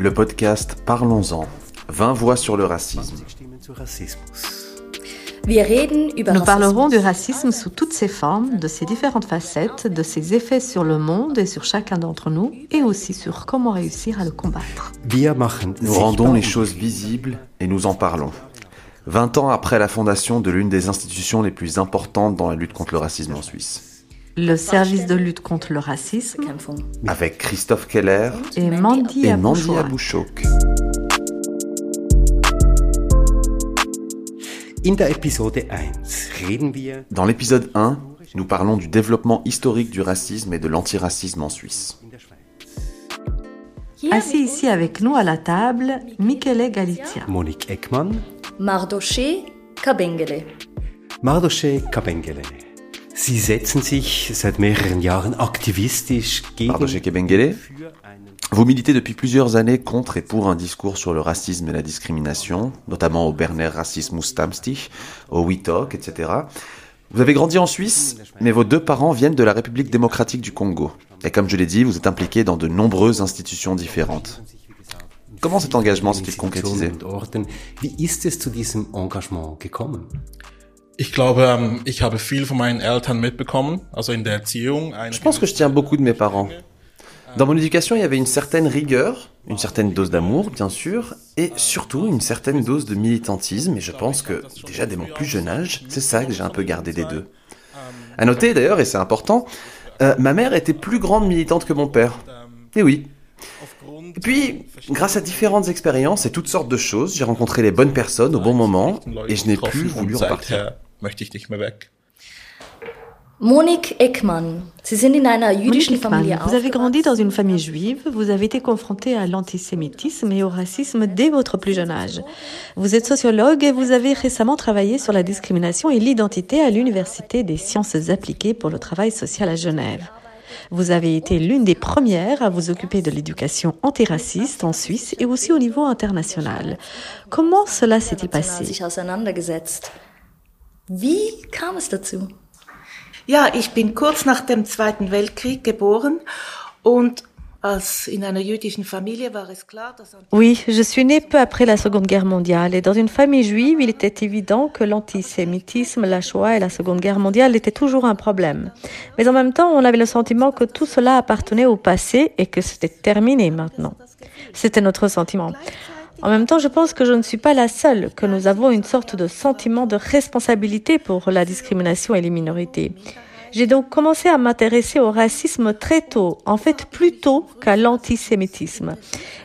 le podcast Parlons-en, 20 voix sur le racisme. Nous parlerons du racisme sous toutes ses formes, de ses différentes facettes, de ses effets sur le monde et sur chacun d'entre nous, et aussi sur comment réussir à le combattre. Nous rendons les choses visibles et nous en parlons. 20 ans après la fondation de l'une des institutions les plus importantes dans la lutte contre le racisme en Suisse. Le service de lutte contre le racisme. Avec Christophe Keller et Mandy, et Mandy Abouchouk. Dans l'épisode 1, nous parlons du développement historique du racisme et de l'antiracisme en Suisse. Assis ici avec nous à la table, Michele Galizia. Monique Ekman. Mardoché Kabengele. Mardoché Kabengele. Sie setzen sich seit mehreren Jahren aktivistisch gegen Mardoché Kabengele. Vous militez depuis plusieurs années contre et pour un discours sur le racisme et la discrimination, notamment au Berner Rassismus Stammstich, au WeTalk, etc. Vous avez grandi en Suisse, mais vos deux parents viennent de la République démocratique du Congo. Et comme je l'ai dit, vous êtes impliqué dans de nombreuses institutions différentes. Comment cet engagement s'est-il concrétisé? Wie ist es zu diesem Engagement gekommen? Je pense que je tiens beaucoup de mes parents. Dans mon éducation, il y avait une certaine rigueur, une certaine dose d'amour, bien sûr, et surtout une certaine dose de militantisme. Et je pense que déjà dès mon plus jeune âge, c'est ça que j'ai un peu gardé des deux. À noter d'ailleurs, et c'est important, euh, ma mère était plus grande militante que mon père. Et oui. Et puis, grâce à différentes expériences et toutes sortes de choses, j'ai rencontré les bonnes personnes au bon moment, et je n'ai plus voulu en partir. Möchte ich nicht mehr weg. Monique Ekman, Sie sind in einer jüdischen Monique Ekman, Familie vous avez grandi dans une famille juive, vous avez été confronté à l'antisémitisme et au racisme dès votre plus jeune âge. Vous êtes sociologue et vous avez récemment travaillé sur la discrimination et l'identité à l'Université des sciences appliquées pour le travail social à Genève. Vous avez été l'une des premières à vous occuper de l'éducation antiraciste en Suisse et aussi au niveau international. Comment cela s'est-il passé? Wie kam es dazu? Ja, ich bin kurz nach dem Zweiten Weltkrieg geboren und als in einer jüdischen Familie war es klar, dass Oui, je suis née peu après la Seconde Guerre mondiale et dans une famille juive, il était évident que l'antisémitisme, la Shoah et la Seconde Guerre mondiale étaient toujours un problème. Mais en même temps, on avait le sentiment que tout cela appartenait au passé et que c'était terminé maintenant. C'était notre sentiment. En même temps, je pense que je ne suis pas la seule, que nous avons une sorte de sentiment de responsabilité pour la discrimination et les minorités. J'ai donc commencé à m'intéresser au racisme très tôt, en fait plus tôt qu'à l'antisémitisme.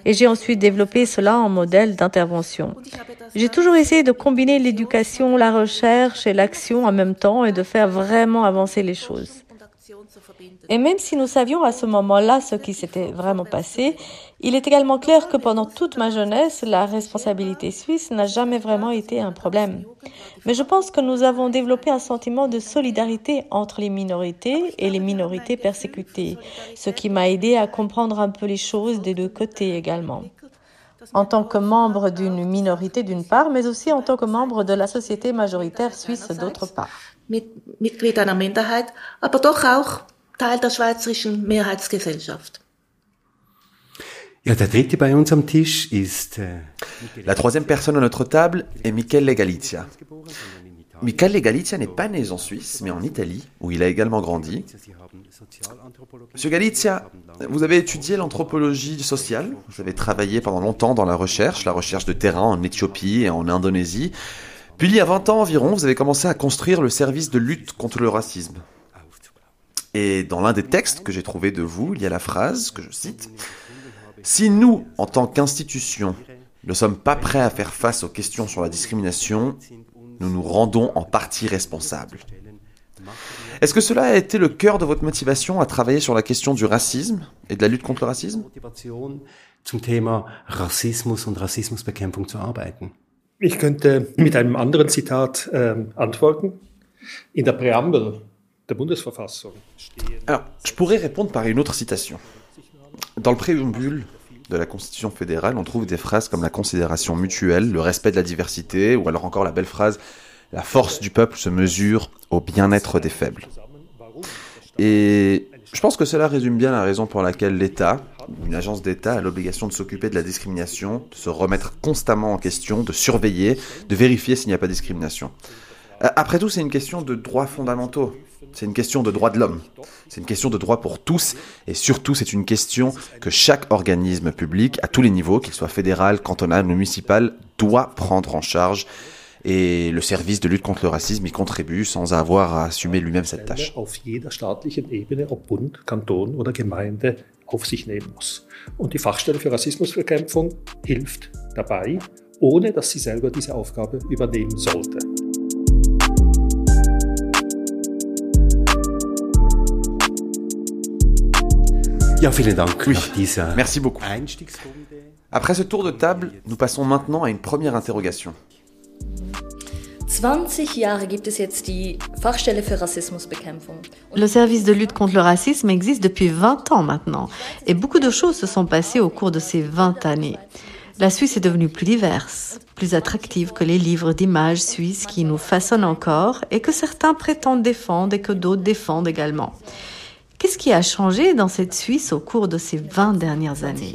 Et j'ai ensuite développé cela en modèle d'intervention. J'ai toujours essayé de combiner l'éducation, la recherche et l'action en même temps et de faire vraiment avancer les choses. Et même si nous savions à ce moment-là ce qui s'était vraiment passé, il est également clair que pendant toute ma jeunesse, la responsabilité suisse n'a jamais vraiment été un problème. Mais je pense que nous avons développé un sentiment de solidarité entre les minorités et les minorités persécutées, ce qui m'a aidé à comprendre un peu les choses des deux côtés également. En tant que membre d'une minorité d'une part, mais aussi en tant que membre de la société majoritaire suisse d'autre part. Ja, der dritte bei uns am Tisch ist äh, La troisième personne à notre table est Michele Galizia. Michele Galizia n'est pas né en Suisse, mais en Italie, où il a également grandi. Monsieur Galizia, vous avez étudié l'anthropologie sociale, vous avez travaillé pendant longtemps dans la recherche, la recherche de terrain en Éthiopie et en Indonésie. Puis il y a 20 ans environ, vous avez commencé à construire le service de lutte contre le racisme. Et dans l'un des textes que j'ai trouvé de vous, il y a la phrase que je cite Si nous, en tant qu'institution, ne sommes pas prêts à faire face aux questions sur la discrimination, nous nous rendons en partie responsables. Est-ce que cela a été le cœur de votre motivation à travailler sur la question du racisme et de la lutte contre le racisme? Motivation zum Thema Rassismus und Rassismusbekämpfung zu arbeiten. Ich könnte mit einem anderen Zitat ähm, antworten. In der Präambel der Bundesverfassung Alors, je pourrais répondre par une autre citation. Dans le préambule de la Constitution fédérale, on trouve des phrases comme la considération mutuelle, le respect de la diversité, ou alors encore la belle phrase La force du peuple se mesure au bien-être des faibles. Et Je pense que cela résume bien la raison pour laquelle l'État, une agence d'État, a l'obligation de s'occuper de la discrimination, de se remettre constamment en question, de surveiller, de vérifier s'il n'y a pas de discrimination. Après tout, c'est une question de droits fondamentaux. C'est une question de droits de l'homme. C'est une question de droits pour tous. Et surtout, c'est une question que chaque organisme public, à tous les niveaux, qu'il soit fédéral, cantonal ou municipal, doit prendre en charge. Et le service de lutte contre le racisme y contribue sans avoir à assumer lui-même cette tâche. Auf sich nehmen muss. Und die Fachstelle für Rassismusbekämpfung hilft dabei, ohne dass sie selber diese Aufgabe übernehmen sollte. Ja, vielen Dank Oui. nach dieser Merci beaucoup. Après ce tour de table, nous passons maintenant à une première interrogation. 20 Jahre gibt es jetzt die Fachstelle für Rassismusbekämpfung. Und Le service de lutte contre le racisme existe depuis 20 ans maintenant, et beaucoup de choses se sont passées au cours de ces 20 années. La Suisse est devenue plus diverse, plus attractive que les livres d'images suisses qui nous façonnent encore et que certains prétendent défendre et que d'autres défendent également. Qu'est-ce qui a changé dans cette Suisse au cours de ces 20 dernières 20 années.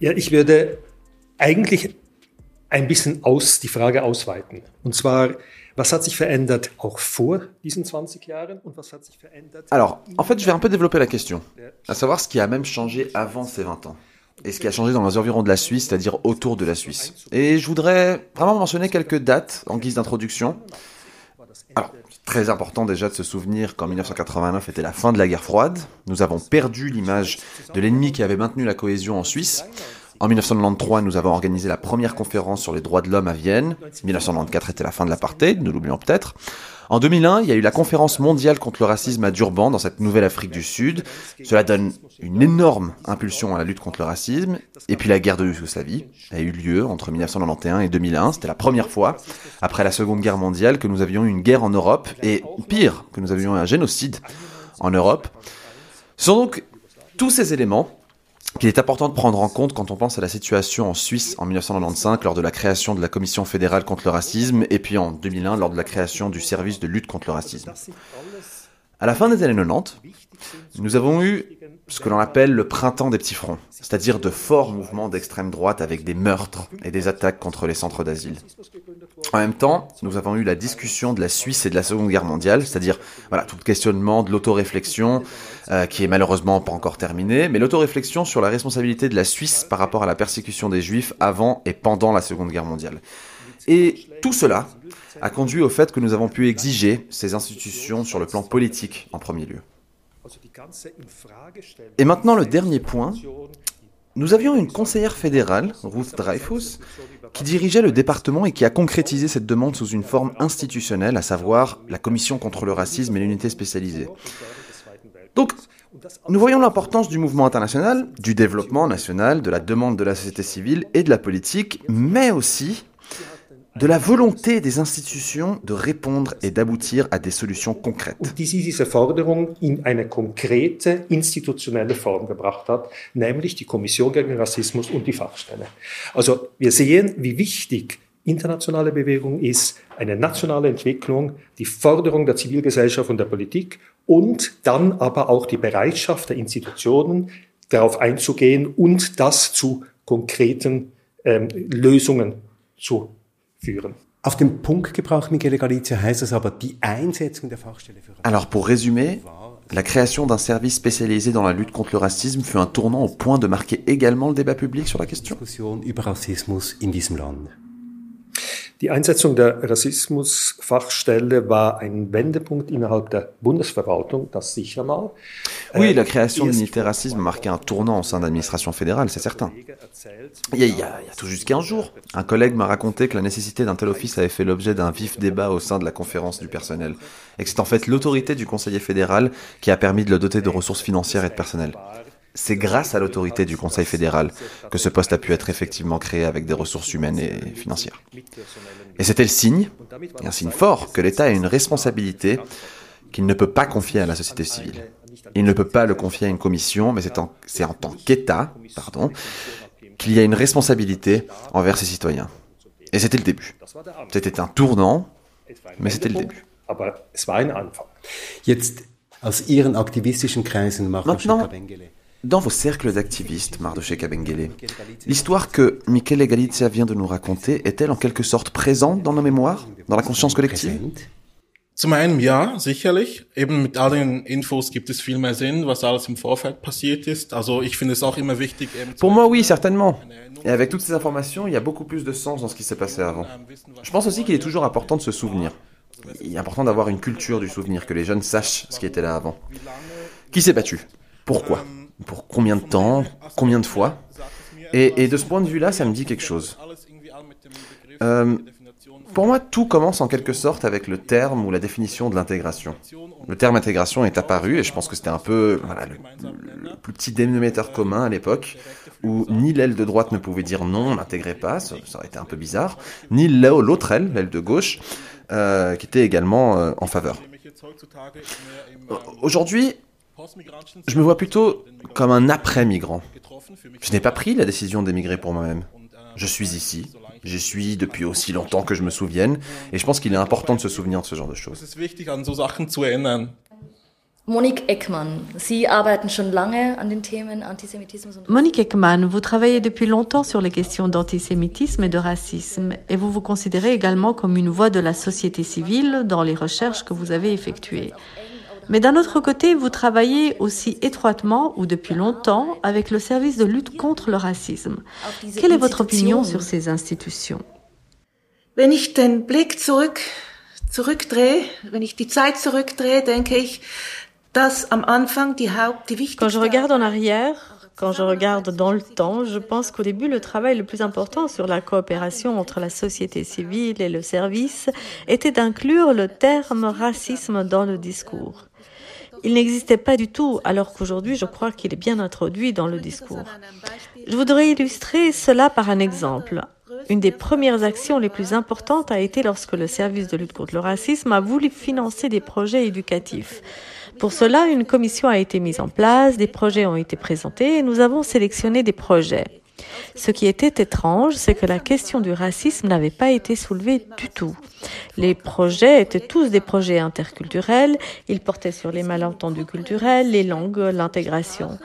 Ja, ich würde eigentlich ein bisschen aus, die Frage ausweiten. Und zwar, was hat sich verändert auch vor diesen 20 Jahren und was hat sich verändert? Alors, en fait, je vais un peu développer la question, à savoir ce qui a même changé avant ces 20 ans, et ce qui a changé dans les environs de la Suisse, c'est-à-dire autour de la Suisse. Et je voudrais vraiment mentionner quelques dates en guise d'introduction. Très important déjà de se souvenir qu'en 1989 était la fin de la guerre froide. Nous avons perdu l'image de l'ennemi qui avait maintenu la cohésion en Suisse. En 1993, nous avons organisé la première conférence sur les droits de l'homme à Vienne. 1994 était la fin de l'apartheid, nous l'oublions peut-être. En 2001, il y a eu la conférence mondiale contre le racisme à Durban, dans cette nouvelle Afrique du Sud. Cela donne une énorme impulsion à la lutte contre le racisme. Et puis la guerre de Yougoslavie a eu lieu entre 1991 et 2001. C'était la première fois, après la Seconde Guerre mondiale, que nous avions eu une guerre en Europe, et pire, que nous avions eu un génocide en Europe. Ce sont donc tous ces éléments qu'il est important de prendre en compte quand on pense à la situation en Suisse en 1995 lors de la création de la Commission fédérale contre le racisme et puis en 2001 lors de la création du service de lutte contre le racisme. À la fin des années 90, nous avons eu ce que l'on appelle le printemps des petits fronts, c'est-à-dire de forts mouvements d'extrême droite avec des meurtres et des attaques contre les centres d'asile. En même temps, nous avons eu la discussion de la Suisse et de la Seconde Guerre mondiale, c'est-à-dire voilà tout le questionnement de l'autoréflexion, euh, qui est malheureusement pas encore terminé, mais l'autoréflexion sur la responsabilité de la Suisse par rapport à la persécution des Juifs avant et pendant la Seconde Guerre mondiale. Et tout cela a conduit au fait que nous avons pu exiger ces institutions sur le plan politique en premier lieu. Et maintenant le dernier point, nous avions une conseillère fédérale, Ruth Dreyfus, qui dirigeait le département et qui a concrétisé cette demande sous une forme institutionnelle, à savoir la Commission contre le racisme et l'unité spécialisée. Donc, nous voyons l'importance du mouvement international, du développement national, de la demande de la société civile et de la politique, mais aussi de la volonté des institutions de répondre et d'aboutir à des solutions concrètes. Internationale Bewegung ist, eine nationale Entwicklung, die Forderung der Zivilgesellschaft und der Politik und dann aber auch die Bereitschaft der Institutionen, darauf einzugehen und das zu konkreten ähm, Lösungen zu führen. Auf den Punkt gebracht, Michele Galizia, heißt das aber, die Einsetzung der Fachstelle für Alors pour résumer, la création d'un service spécialisé dans la lutte contre le racisme fut un tournant au point de marquer également le débat public sur la question. Diskussion über Rassismus in diesem Land. Die Einsetzung der Rassismusfachstelle war ein Wendepunkt innerhalb der Bundesverwaltung, das sicher mal. Oui, la création de l'unité racisme marquait un tournant au sein de l'administration fédérale, c'est certain. Il y, a, il y a- il y a tout juste 15 jours, un collègue m'a raconté que la nécessité d'un tel office avait fait l'objet d'un vif débat au sein de la conférence du personnel, et que c'est en fait l'autorité du conseiller fédéral qui a permis de le doter de ressources financières et de personnel. C'est grâce à l'autorité du Conseil fédéral que ce poste a pu être effectivement créé avec des ressources humaines et financières. Et c'était le signe, et un signe fort, que l'État a une responsabilité qu'il ne peut pas confier à la société civile. Il ne peut pas le confier à une commission, mais c'est en, tant qu'État, pardon, qu'il y a une responsabilité envers ses citoyens. Et c'était le début. C'était un tournant, mais c'était le début. Maintenant. Dans vos cercles d'activistes, Mardoché Kabengele, l'histoire que Michele Galizia vient de nous raconter est-elle en quelque sorte présente dans nos mémoires, dans la conscience collective? Zum einen ja, sicherlich. Eben mit all den Infos gibt es viel mehr Sinn, was alles im Vorfeld passiert ist. Also ich finde es auch immer wichtig, eben zu Pour moi, oui, certainement. Et avec toutes ces informations, il y a beaucoup plus de sens dans ce qui s'est passé avant. Je pense aussi qu'il est toujours important de se souvenir. Il est important d'avoir une culture du souvenir, que les jeunes sachent ce qui était là avant. Qui s'est battu? Pourquoi? Pour combien de temps Combien de fois et, de ce point de vue-là, ça me dit quelque chose. Euh, pour moi, tout commence en quelque sorte avec le terme ou la définition de l'intégration. Le terme intégration est apparu et je pense que c'était un peu le, plus petit dénominateur commun à l'époque où ni l'aile de droite ne pouvait dire non, on n'intégrait pas, ça, aurait été un peu bizarre, ni l'autre aile, l'aile de gauche, euh, qui était également euh, en faveur. Aujourd'hui, je me vois plutôt comme un après-migrant. Je n'ai pas pris la décision d'émigrer pour moi-même. Je suis ici, j'y suis depuis aussi longtemps que je me souvienne, et je pense qu'il est important de se souvenir de ce genre de choses. Monique Eckmann, Sie arbeiten schon lange an den Themen Antisemitismus und Monique Ekman, vous travaillez depuis longtemps sur les questions d'antisémitisme et de racisme, et vous vous considérez également comme une voix de la société civile dans les recherches que vous avez effectuées. Mais d'un autre côté, vous travaillez aussi étroitement ou depuis longtemps avec le service de lutte contre le racisme. Quelle est votre opinion sur ces institutions? Wenn ich den Blick zurück, zurückdrehe, wenn ich die Zeit zurückdrehe, denke ich, dass am Anfang die Haupt, die wichtigste... Quand je regarde en arrière, quand je regarde dans le temps, je pense qu'au début, le travail le plus important sur la coopération entre la société civile et le service était d'inclure le terme racisme dans le discours. Il n'existait pas du tout, alors qu'aujourd'hui, je crois qu'il est bien introduit dans le discours. Je voudrais illustrer cela par un exemple. Une des premières actions les plus importantes a été lorsque le service de lutte contre le racisme a voulu financer des projets éducatifs. Pour cela, une commission a été mise en place, des projets ont été présentés et nous avons sélectionné des projets. Ce qui était étrange, c'est que la question du racisme n'avait pas été soulevée du tout. Les projets étaient tous des projets interculturels, ils portaient sur les malentendus culturels, les langues, l'intégration.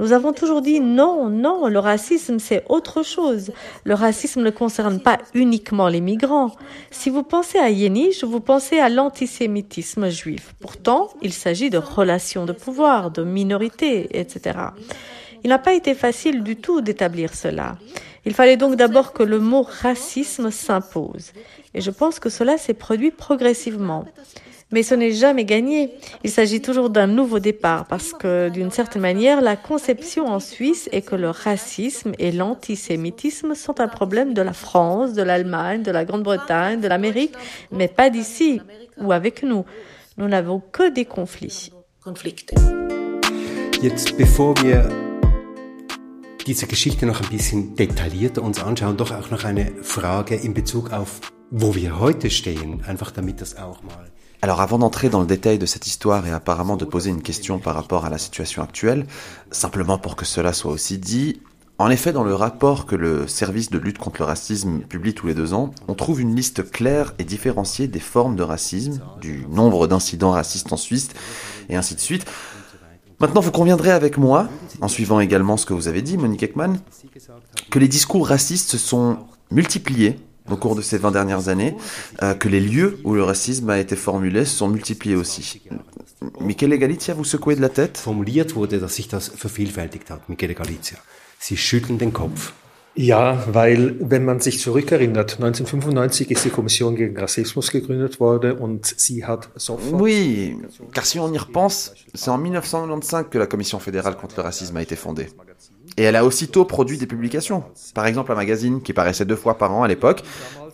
Nous avons toujours dit non, non, le racisme c'est autre chose. Le racisme ne concerne pas uniquement les migrants. Si vous pensez à Yeniche, vous pensez à l'antisémitisme juif. Pourtant, il s'agit de relations de pouvoir, de minorités, etc. Il n'a pas été facile du tout d'établir cela. Il fallait donc d'abord que le mot racisme s'impose. Et je pense que cela s'est produit progressivement. Mais ce n'est jamais gagné. Il s'agit toujours d'un nouveau départ parce que, d'une certaine manière, la conception en Suisse est que le racisme et l'antisémitisme sont un problème de la France, de l'Allemagne, de la Grande-Bretagne, de l'Amérique, mais pas d'ici ou avec nous. Nous n'avons que des conflits. Diese Geschichte noch ein bisschen detaillierter uns anschauen, doch auch noch eine Frage in Bezug auf, wo wir heute stehen, einfach damit das auch mal Alors avant d'entrer dans le détail de cette histoire et apparemment de poser une question par rapport à la situation actuelle, simplement pour que cela soit aussi dit, en effet dans le rapport que le service de lutte contre le racisme publie tous les deux ans, on trouve une liste claire et différenciée des formes de racisme, du nombre d'incidents racistes en Suisse, et ainsi de suite. Maintenant, vous conviendrez avec moi, en suivant également ce que vous avez dit, Monique Ekman, que les discours racistes se sont multipliés au cours de ces 20 dernières années, euh, que les lieux où le racisme a été formulé se sont multipliés aussi. Michele Galizia, vous secouez de la tête? Formuliert wurde, dass sich das vervielfältigt Michele Galizia. Sie schütteln den Kopf. Ja, weil wenn man sich zurückerinnert, 1995 ist die Kommission gegen Rassismus gegründet worden und sie hat sofort... Oui, car si on y repense, c'est en 1995 que la Commission fédérale contre le racisme a été fondée. Et elle a aussitôt produit des publications. Par exemple, un magazine qui paraissait deux fois par an à l'époque.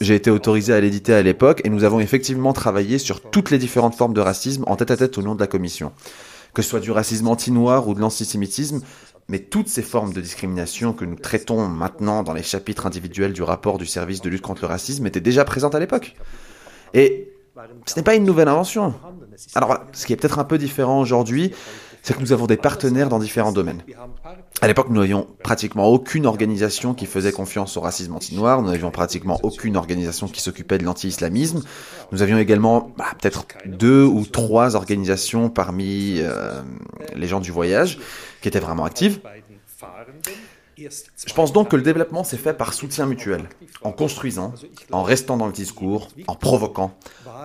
J'ai été autorisé à l'éditer à l'époque et nous avons effectivement travaillé sur toutes les différentes formes de racisme en tête à tête au nom de la Commission. Que ce soit du racisme anti-noir ou de l'antisémitisme, mais toutes ces formes de discrimination que nous traitons maintenant dans les chapitres individuels du rapport du service de lutte contre le racisme étaient déjà présentes à l'époque. Et ce n'est pas une nouvelle invention. Alors ce qui est peut-être un peu différent aujourd'hui, c'est que nous avons des partenaires dans différents domaines. À l'époque, nous n'avions pratiquement aucune organisation qui faisait confiance au racisme anti-noir, nous n'avions pratiquement aucune organisation qui s'occupait de l'anti-islamisme. Nous avions également bah, peut-être deux ou trois organisations parmi euh, les gens du voyage qui étaient vraiment actives. Je pense donc que le développement s'est fait par soutien mutuel, en construisant, en restant dans le discours, en provoquant,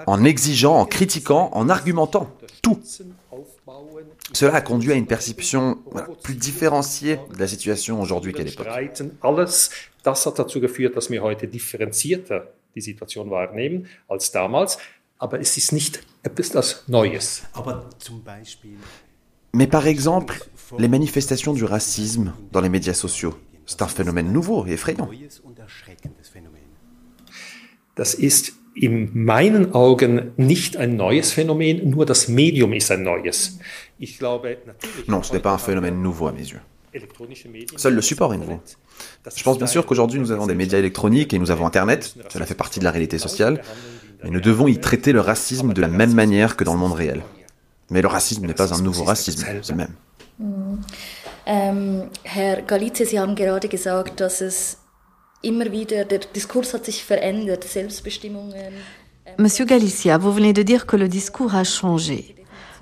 en exigeant, en critiquant, en argumentant, tout. Cela a conduit à une perception voilà, plus différenciée de la situation aujourd'hui qu'à l'époque. Mais par exemple, les manifestations du racisme dans les médias sociaux, c'est un phénomène nouveau et effrayant. Das ist in meinen Augen nicht ein neues Phänomen, nur das Medium ist ein neues. Ich glaube, natürlich Non, ce n'est pas un phénomène nouveau à mes yeux. Seul le support est nouveau. Je pense bien sûr qu'aujourd'hui nous avons des médias électroniques et nous avons Internet, cela fait partie de la réalité sociale, mais nous devons y traiter le racisme de la même manière que dans le monde réel. Mais le racisme n'est pas un nouveau racisme, c'est le même. Monsieur Galicia, vous venez de dire que le discours a changé.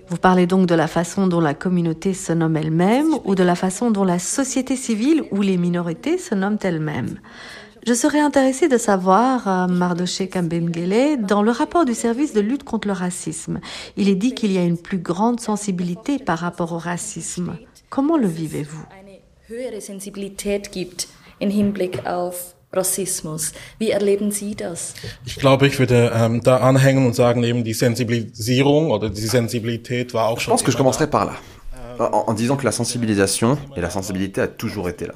Vous parlez donc de la façon dont la communauté se nomme elle-même ou de la façon dont la société civile ou les minorités se nomment elles-mêmes. Je serais intéressée de savoir, euh, Mardoché Kambemgele, dans le rapport du service de lutte contre le racisme, il est dit qu'il y a une plus grande sensibilité par rapport au racisme. Comment le vivez-vous? Eine höhere Sensibilität gibt im Hinblick auf Rassismus. Wie erleben Sie das? Ich glaube, ich würde ähm, da anhängen und sagen, eben die Sensibilisierung oder die Sensibilität war auch Je schon pense que je commencerai par là, en, en disant que la sensibilisation et la sensibilité a toujours été là.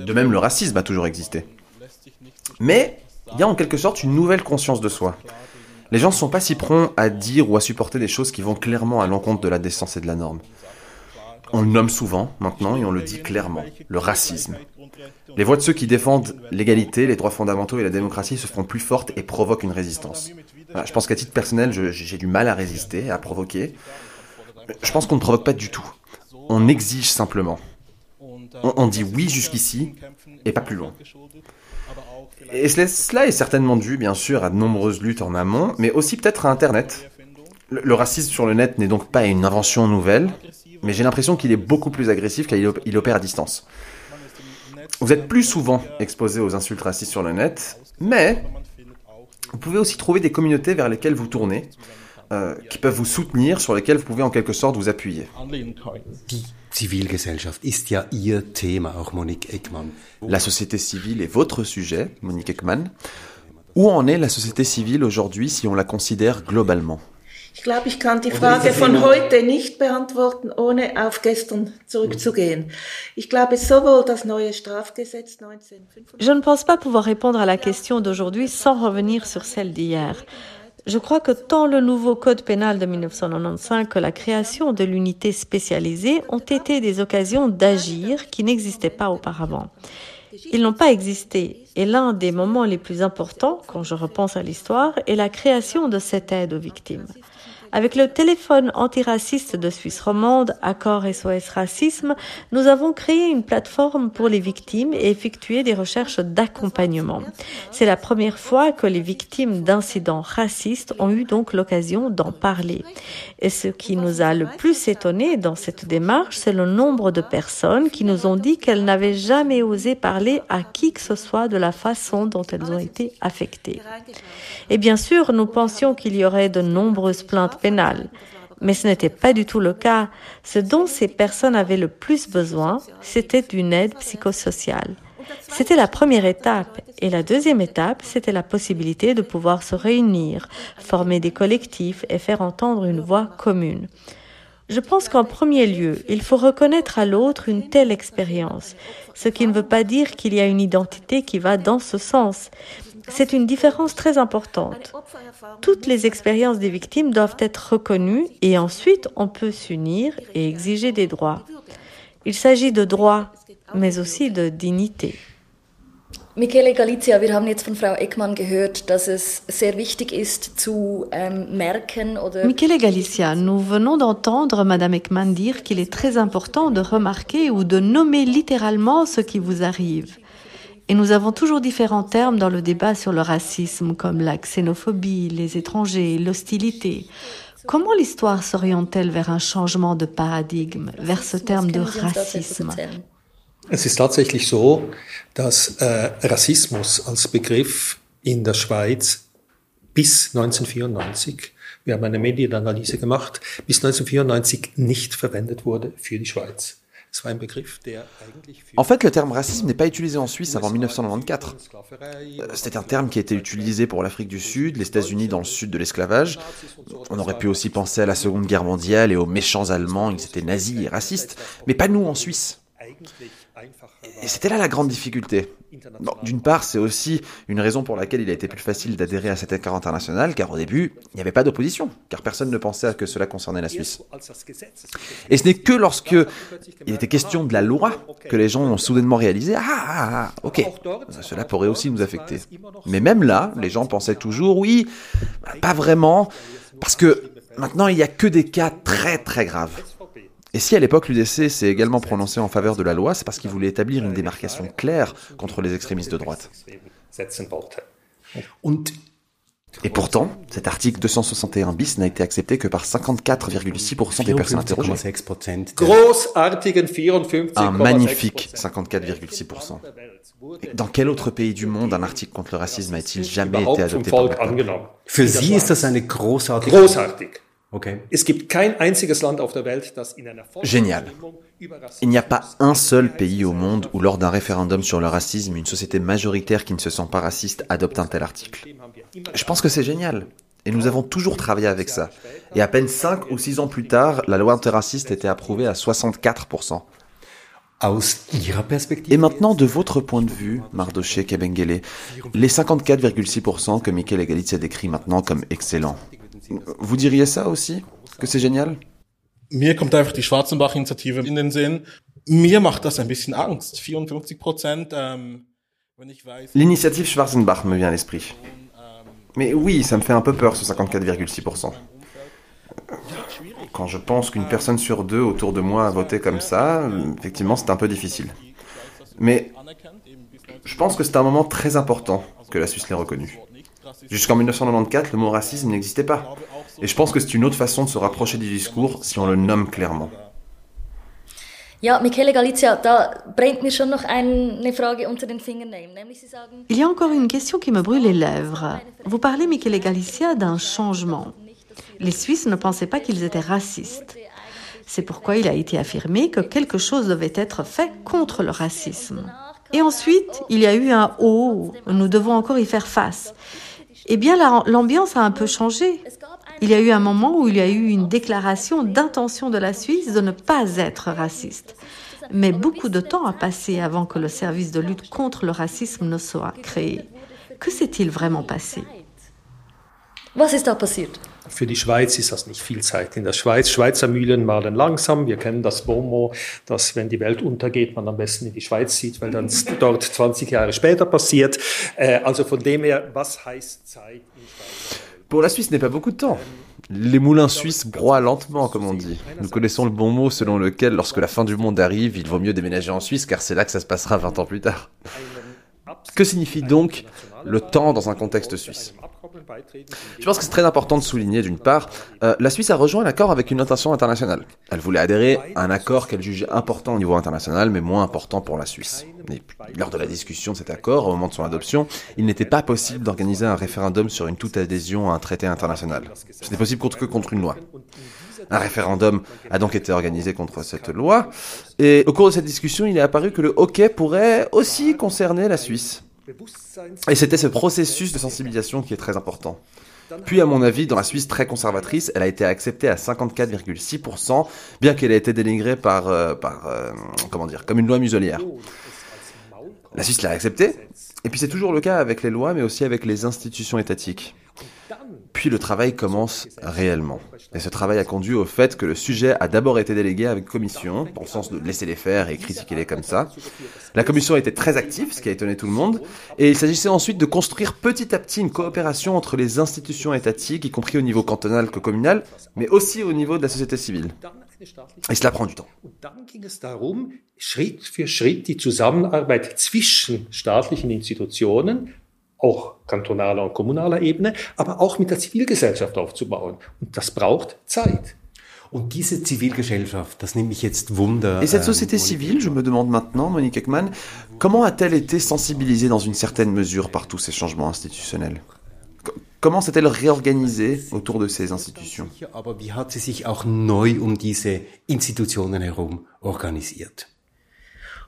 De même, le racisme a toujours existé. Mais il y a en quelque sorte une nouvelle conscience de soi. Les gens ne sont pas si prompts à dire ou à supporter des choses qui vont clairement à l'encontre de la décence et de la norme. On le nomme souvent maintenant et on le dit clairement, le racisme. Les voix de ceux qui défendent l'égalité, les droits fondamentaux et la démocratie se feront plus fortes et provoquent une résistance. Je pense qu'à titre personnel, j'ai du mal à résister, à provoquer. Je pense qu'on ne provoque pas du tout. On exige simplement. On dit oui jusqu'ici et pas plus loin. Et cela- est certainement dû, bien sûr, à de nombreuses luttes en amont, mais aussi peut-être à Internet. Le, racisme sur le net n'est donc pas une invention nouvelle, mais j'ai l'impression qu'il est beaucoup plus agressif car il, op- il opère à distance. Vous êtes plus souvent exposé aux insultes racistes sur le net, mais vous pouvez aussi trouver des communautés vers lesquelles vous tournez, euh, qui peuvent vous soutenir, sur lesquelles vous pouvez en quelque sorte vous appuyer. Zivilgesellschaft ist ja Ihr Thema, auch Monique Eckmann. La société civile est votre sujet, Monique Ekman. Où en est la société civile aujourd'hui si on la considère globalement Ich glaube, ich kann die Frage von heute nicht beantworten, ohne auf gestern zurückzugehen. Ich glaube, sowohl das neue Strafgesetz 1995 Je ne pense pas pouvoir répondre à la question d'aujourd'hui sans revenir sur celle d'hier. Je crois que tant le nouveau code pénal de 1995 que la création de l'unité spécialisée ont été des occasions d'agir qui n'existaient pas auparavant. Ils n'ont pas existé et l'un des moments les plus importants, quand je repense à l'histoire, est la création de cette aide aux victimes. Avec le téléphone antiraciste de Suisse romande, Accord SOS Racisme, nous avons créé une plateforme pour les victimes et effectué des recherches d'accompagnement. C'est la première fois que les victimes d'incidents racistes ont eu donc l'occasion d'en parler. Et ce qui nous a le plus étonné dans cette démarche, c'est le nombre de personnes qui nous ont dit qu'elles n'avaient jamais osé parler à qui que ce soit de la façon dont elles ont été affectées. Et bien sûr, nous pensions qu'il y aurait de nombreuses plaintes Mais ce n'était pas du tout le cas. Ce dont ces personnes avaient le plus besoin, c'était d'une aide psychosociale. C'était la première étape. Et la deuxième étape, c'était la possibilité de pouvoir se réunir, former des collectifs et faire entendre une voix commune. Je pense qu'en premier lieu, il faut reconnaître à l'autre une telle expérience, ce qui ne veut pas dire qu'il y a une identité qui va dans ce sens. C'est une différence très importante. Toutes les expériences des victimes doivent être reconnues et ensuite on peut s'unir et exiger des droits. Il s'agit de droits, mais aussi de dignité. Michele Galizia, wir haben jetzt von Frau Eckmann gehört, dass es sehr wichtig ist zu ähm, merken oder. Michele Galicia, nous venons d'entendre Madame Ekman dire qu'il est très important de remarquer ou de nommer littéralement ce qui vous arrive. Et nous avons toujours différents termes dans le débat sur le racisme, comme la xénophobie, les étrangers, l'hostilité. Comment l'histoire s'oriente-t-elle vers un changement de paradigme, vers ce terme de racisme Es ist tatsächlich so, dass äh, Rassismus als Begriff in der Schweiz bis 1994, wir haben eine Medienanalyse gemacht, bis 1994 nicht verwendet wurde für die Schweiz. En fait, le terme racisme n'est pas utilisé en Suisse avant 1994. Euh, c'était un terme qui a été utilisé pour l'Afrique du Sud, les États-Unis dans le sud de l'esclavage. On aurait pu aussi penser à la Seconde Guerre mondiale et aux méchants Allemands, ils étaient nazis et racistes, mais pas nous en Suisse. Et c'était là la grande difficulté. D'une part, c'est aussi une raison pour laquelle il a été plus facile d'adhérer à cet accord international, car au début, il n'y avait pas d'opposition, car personne ne pensait que cela concernait la Suisse. Et ce n'est que lorsque il était question de la loi que les gens ont soudainement réalisé, ah, ah, ah ok, cela pourrait aussi nous affecter. Mais même là, les gens pensaient toujours, oui, pas vraiment, parce que maintenant, il n'y a que des cas très très graves. Et si à l'époque l'UDC s'est également prononcé en faveur de la loi, c'est parce qu'il voulait établir une démarcation claire contre les extrémistes de droite. Et pourtant, cet article 261 bis n'a été accepté que par 54,6% des personnes interrogées. Un magnifique 54,6%. Dans quel autre pays du monde un article contre le racisme a-t-il jamais été adopté par Für Sie ist das eine großartige Génial. Il n'y a pas un seul pays au monde où lors d'un référendum sur le racisme, une société majoritaire qui ne se sent pas raciste adopte un tel article. Je pense que c'est génial. Et nous avons toujours travaillé avec ça. Et à peine 5 ou 6 ans plus tard, la loi antiraciste était approuvée à 64%. Et maintenant, de votre point de vue, Mardoché Kebengele, les 54,6% que Michael Egalitza décrit maintenant comme excellents, vous diriez ça aussi Que c'est génial? Mir kommt einfach die Schwarzenbach-Initiative in den Sinn. Mir macht das ein bisschen Angst. 54 Prozent. Ähm, L'initiative Schwarzenbach me vient à l'esprit. Mais oui, ça me fait un peu peur ce 54,6%. Quand je pense qu'une personne sur deux autour de moi a voté comme ça, effectivement, c'est un peu difficile. Mais je pense que c'est un moment très important que la Suisse l'ait reconnu. Jusqu'en 1994, le mot racisme n'existait pas. Et je pense que c'est une autre façon de se rapprocher du discours si on le nomme clairement. Il y a encore une question qui me brûle les lèvres. Vous parlez, Michele Galicia, d'un changement. Les Suisses ne pensaient pas qu'ils étaient racistes. C'est pourquoi il a été affirmé que quelque chose devait être fait contre le racisme. Et ensuite, il y a eu un haut, nous devons encore y faire face. Eh bien, l'ambiance a un peu changé. Il y a eu un moment où il y a eu une déclaration d'intention de la Suisse de ne pas être raciste. Mais beaucoup de temps a passé avant que le service de lutte contre le racisme ne soit créé. Que s'est-il vraiment passé? Für die Schweiz ist das nicht viel Zeit. In der Schweiz, Schweizer Mühlen malen langsam. Wir kennen das Bomo, dass wenn die Welt untergeht, man am besten in die Schweiz zieht, weil dann dort 20 Jahre später passiert. Äh, also von dem her, was heißt Zeit in Schweiz? Pour la Suisse n'est pas beaucoup de temps. Les moulins suisses broient lentement, comme on dit. Nous connaissons le bon mot selon lequel, lorsque la fin du monde arrive, il vaut mieux déménager en Suisse, car c'est là que ça se passera 20 ans plus tard. Que signifie donc le temps dans un contexte suisse? Je pense que c'est très important de souligner d'une part, euh, la Suisse a rejoint un accord avec une intention internationale. Elle voulait adhérer à un accord qu'elle jugeait important au niveau international, mais moins important pour la Suisse. lors de la discussion de cet accord, au moment de son adoption, il n'était pas possible d'organiser un référendum sur une toute adhésion à un traité international. Ce n'est possible que contre une loi. Un référendum a donc été organisé contre cette loi, et au cours de cette discussion, il est apparu que le hockey pourrait aussi concerner la Suisse. Et c'était ce processus de sensibilisation qui est très important. Puis, à mon avis, dans la Suisse très conservatrice, elle a été acceptée à 54,6%, bien qu'elle ait été dénigrée par, euh, par euh, comment dire, comme une loi muselière. La Suisse l'a acceptée, et puis c'est toujours le cas avec les lois, mais aussi avec les institutions étatiques. Le travail commence réellement. Et ce travail a conduit au fait que le sujet a d'abord été délégué avec commission, dans le sens de laisser les faire et critiquer-les comme ça. La commission était très active, ce qui a étonné tout le monde, et il s'agissait ensuite de construire petit à petit une coopération entre les institutions étatiques, y compris au niveau cantonal que communal, mais aussi au niveau de la société civile. Et cela prend du temps. Schritt für Schritt die Zusammenarbeit zwischen staatlichen Institutionen auch kantonaler und kommunaler Ebene, aber auch mit der Zivilgesellschaft aufzubauen. Und das braucht Zeit. Und diese Zivilgesellschaft, das nimmt mich jetzt Wunder. Et cette société civile, je me demande maintenant, Monique Ekman, comment a-t-elle été sensibilisée dans une certaine mesure par tous ces changements institutionnels Comment s'est-elle réorganisée autour de ces institutions Aber wie hat sie sich auch neu um diese Institutionen herum organisiert?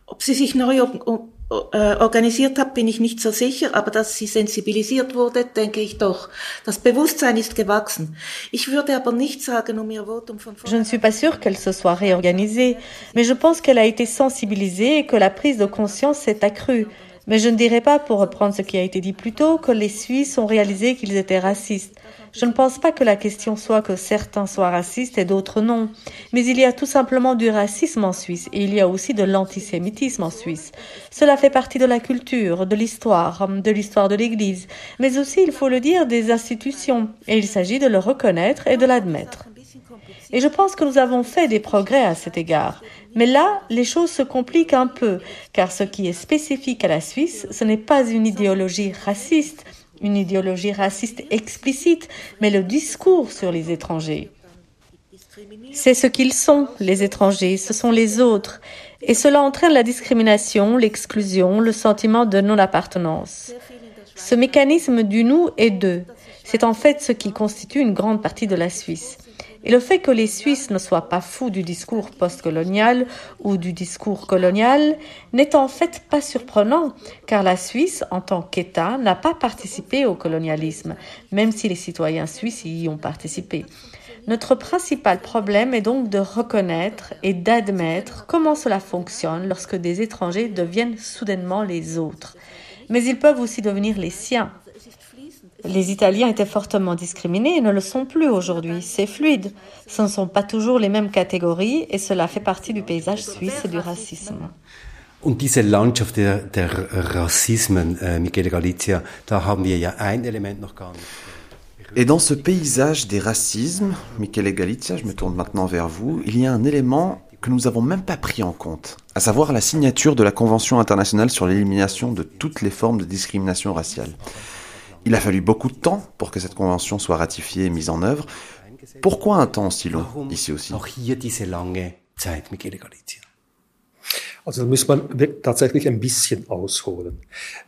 Ob sie sich neu um, äh, organisiert hat, bin ich nicht so sicher, aber dass sie sensibilisiert wurde, denke ich doch. Das Bewusstsein ist gewachsen. Ich würde aber nicht sagen, um ihr Votum von Je ne suis pas sûre qu'elle se soit réorganisée, mais je pense qu'elle a été sensibilisée et que la prise de conscience s'est accrue. Mais je ne dirais pas, pour reprendre ce qui a été dit plus tôt, que les Suisses ont réalisé qu'ils étaient racistes. Je ne pense pas que la question soit que certains soient racistes et d'autres non. Mais il y a tout simplement du racisme en Suisse et il y a aussi de l'antisémitisme en Suisse. Cela fait partie de la culture, de l'histoire, de l'histoire de l'Église, mais aussi, il faut le dire, des institutions. Et il s'agit de le reconnaître et de l'admettre. Et je pense que nous avons fait des progrès à cet égard. Mais là, les choses se compliquent un peu, car ce qui est spécifique à la Suisse, ce n'est pas une idéologie raciste, une idéologie raciste explicite, mais le discours sur les étrangers. C'est ce qu'ils sont, les étrangers, ce sont les autres, et cela entraîne la discrimination, l'exclusion, le sentiment de non-appartenance. Ce mécanisme du nous et d'eux, c'est en fait ce qui constitue une grande partie de la Suisse. Et le fait que les Suisses ne soient pas fous du discours postcolonial ou du discours colonial n'est en fait pas surprenant, car la Suisse, en tant qu'État, n'a pas participé au colonialisme, même si les citoyens suisses y ont participé. Notre principal problème est donc de reconnaître et d'admettre comment cela fonctionne lorsque des étrangers deviennent soudainement les autres. Mais ils peuvent aussi devenir les siens. Les Italiens étaient fortement discriminés et ne le sont plus aujourd'hui. C'est fluide. Ce ne sont pas toujours les mêmes catégories et cela fait partie du paysage suisse et du racisme. Und diese Landschaft der, der Rassismen, äh, Michele Galizia, da haben wir ja ein Element noch gar nicht. Et dans ce paysage des racismes, Michele Galizia, je me tourne maintenant vers vous, il y a un élément que nous n'avons même pas pris en compte, à savoir la signature de la Convention internationale sur l'élimination de toutes les formes de discrimination raciale. Il a fallu beaucoup de temps pour que cette convention soit ratifiée et mise en œuvre. Pourquoi un temps si long ici aussi Auch hier diese lange Zeit, Michele Galizia? Also da muss man wir- tatsächlich ein bisschen ausholen.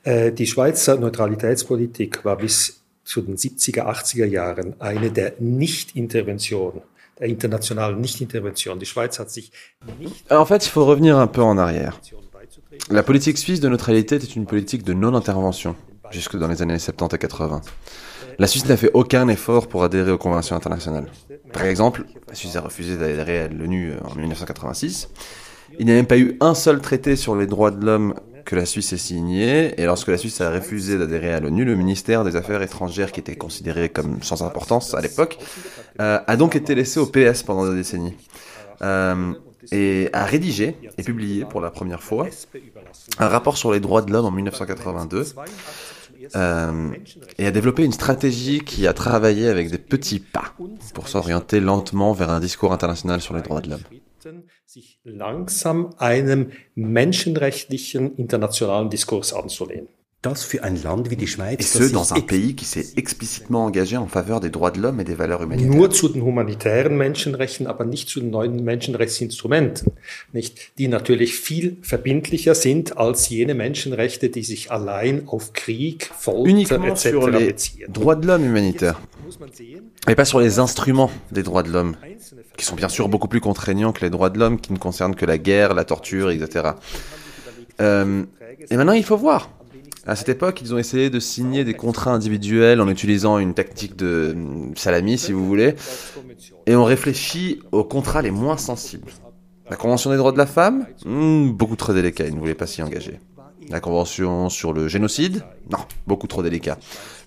Die Schweizer Neutralitätspolitik war bis zu den 70er, 80er Jahren eine der Nicht-Intervention, der internationalen Nicht-Intervention. Die Schweiz hat sich nicht En fait, il faut revenir un peu en arrière. La politique suisse de neutralité était une politique de non-intervention, jusque dans les années 70 et 80. La Suisse n'a fait aucun effort pour adhérer aux conventions internationales. Par exemple, la Suisse a refusé d'adhérer à l'ONU en 1986. Il n'y a même pas eu un seul traité sur les droits de l'homme que la Suisse ait signé, et lorsque la Suisse a refusé d'adhérer à l'ONU, le ministère des Affaires étrangères, qui était considéré comme sans importance à l'époque, euh, a donc été laissé au PS pendant des décennies. Euh, et a rédigé et publié pour la première fois un rapport sur les droits de l'homme en 1982 euh, et a développé une stratégie qui a travaillé avec des petits pas pour s'orienter lentement vers un discours international sur les droits de l'homme. Et ce, dans un pays qui s'est explicitement engagé en faveur des droits de l'homme et des valeurs humanitaires. Nur zu den humanitären Menschenrechten, aber nicht zu den neuen Menschenrechtsinstrumenten, nicht, die natürlich viel verbindlicher sind als jene Menschenrechte, die sich allein auf Krieg, Folter Uniquement etc. sur les beziehen. droits de l'homme humanitaires, et pas sur les instruments des droits de l'homme, qui sont bien sûr beaucoup plus contraignants que les droits de l'homme, qui ne concernent que la guerre, la torture, etc. Euh, et maintenant, il faut voir. À cette époque, ils ont essayé de signer des contrats individuels en utilisant une tactique de hum, salami, si vous voulez, et on réfléchit aux contrats les moins sensibles. La Convention des droits de la femme? Hmm, Beaucoup trop délicat, ils ne voulaient pas s'y engager. La Convention sur le génocide? Non, beaucoup trop délicat.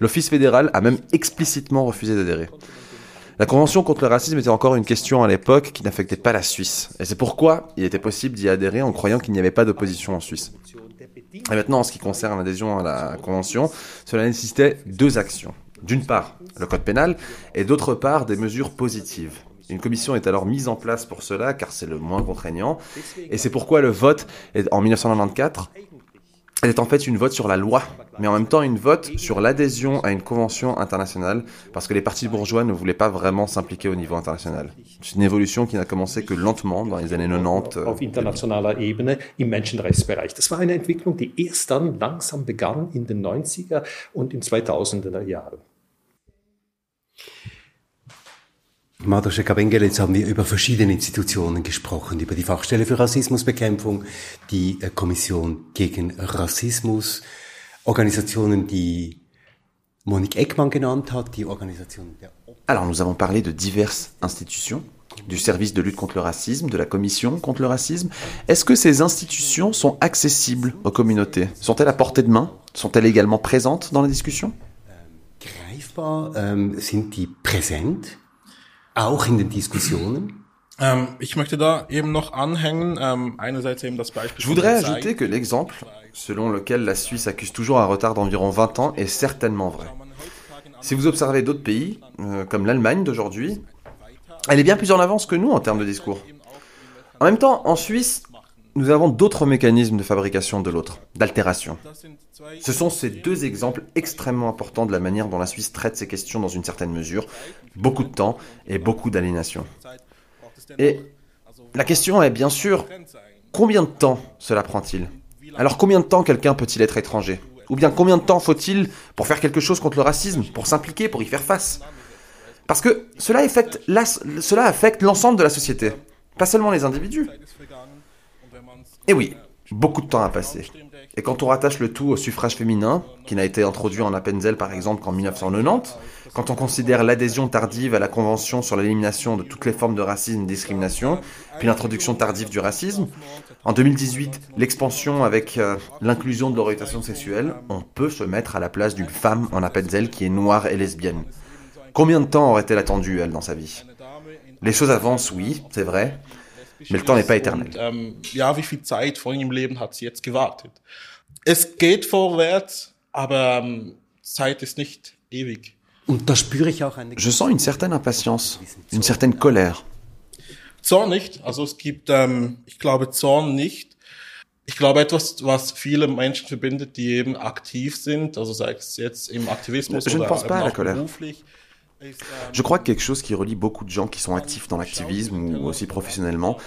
L'Office fédéral a même explicitement refusé d'adhérer. La Convention contre le racisme était encore une question à l'époque qui n'affectait pas la Suisse. Et c'est pourquoi il était possible d'y adhérer en croyant qu'il n'y avait pas d'opposition en Suisse. Et maintenant, en ce qui concerne l'adhésion à la Convention, cela nécessitait deux actions. D'une part, le code pénal, et d'autre part, des mesures positives. Une commission est alors mise en place pour cela, car c'est le moins contraignant, et c'est pourquoi le vote, en 1994, elle est en fait une vote sur la loi, mais en même temps une vote sur l'adhésion à une convention internationale, parce que les partis bourgeois ne voulaient pas vraiment s'impliquer au niveau international. C'est une évolution qui n'a commencé que lentement dans les années 90. Auf internationaler Ebene im Menschenrechtsbereich. Das war eine Entwicklung, die erst dann langsam begann in den 90er und in 2000er Jahren. Madosche Kabengele, jetzt haben wir über verschiedene Institutionen gesprochen, über die Fachstelle für Rassismusbekämpfung, die äh, Kommission gegen Rassismus, Organisationen, die Monique Eckmann genannt hat, die Organisation der Alors nous avons parlé de diverses institutions, du service de lutte contre le racisme, de la commission contre le racisme. Est-ce que ces institutions sont accessibles aux communautés? Sont-elles à portée de main? Sont-elles également présentes dans la discussion greifbar? Ähm, sind die präsent? Auch in den Diskussionen? Ähm, ich möchte da eben noch anhängen, ähm, einerseits eben das Beispiel. Je voudrais ajouter que l'exemple, selon lequel la Suisse accuse toujours un retard d'environ 20 ans, est certainement vrai. Si vous observez d'autres pays, euh, comme l'Allemagne d'aujourd'hui, elle est bien plus en avance que nous en termes de discours. En même temps, en Suisse, nous avons d'autres mécanismes de fabrication de l'autre, d'altération. Ce sont ces deux exemples extrêmement importants de la manière dont la Suisse traite ces questions dans une certaine mesure, beaucoup de temps et beaucoup d'aliénation. Et la question est bien sûr, combien de temps cela prend-il? Alors combien de temps quelqu'un peut-il être étranger? Ou bien combien de temps faut-il pour faire quelque chose contre le racisme, pour s'impliquer, pour y faire face? Parce que cela affecte l'ensemble de la société, pas seulement les individus. Et oui, beaucoup de temps a passé. Et quand on rattache le tout au suffrage féminin, qui n'a été introduit en Appenzell par exemple qu'en 1990, quand on considère l'adhésion tardive à la Convention sur l'élimination de toutes les formes de racisme et de discrimination, puis l'introduction tardive du racisme, en 2018, l'expansion avec euh, l'inclusion de l'orientation sexuelle, on peut se mettre à la place d'une femme en Appenzell qui est noire et lesbienne. Combien de temps aurait-elle attendu, elle, dans sa vie? Les choses avancent, oui, c'est vrai, n'est pas éternel. Und, ähm, ja, wie viel Zeit vor ihrem Leben hat sie jetzt gewartet? Es geht vorwärts, aber ähm, Zeit ist nicht ewig. Und da spüre ich auch eine Je sens une certaine impatience, une certaine colère. Zorn nicht. Also es gibt, ähm, ich glaube, Zorn nicht. Ich glaube, etwas, was viele Menschen verbindet, die eben aktiv sind, also sei es jetzt im Aktivismus Je ne oder eben auch colère. beruflich, ist, ähm, Je crois que quelque chose qui relie beaucoup de gens qui sont actifs dans l'activisme ou aussi professionnellement,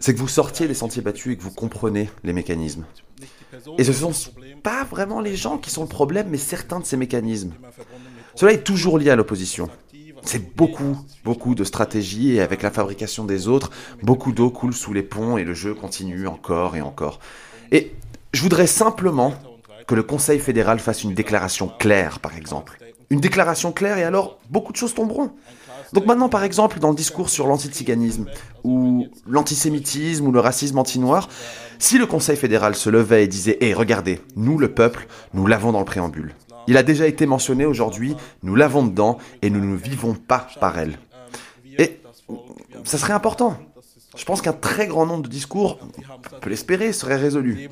c'est que vous sortiez des sentiers battus et que vous comprenez les mécanismes. Et ce sont pas vraiment les gens qui sont le problème, mais certains de ces mécanismes. Cela est toujours lié à l'opposition. C'est beaucoup, beaucoup de stratégies et avec la fabrication des autres, beaucoup d'eau coule sous les ponts et le jeu continue encore et encore. Et je voudrais simplement que le Conseil fédéral fasse une déclaration claire, par exemple. Une déclaration claire et alors beaucoup de choses tomberont. Donc maintenant, par exemple, dans le discours sur l'antiziganisme, ou l'antisémitisme, ou le racisme anti-noir, si le Conseil fédéral se levait et disait Hé, regardez, nous, le peuple, nous l'avons dans le préambule. Il a déjà été mentionné aujourd'hui, nous l'avons dedans, et nous ne vivons pas par elle. Et ça serait important. Je pense qu'un très grand nombre de discours, on peut l'espérer, seraient résolus.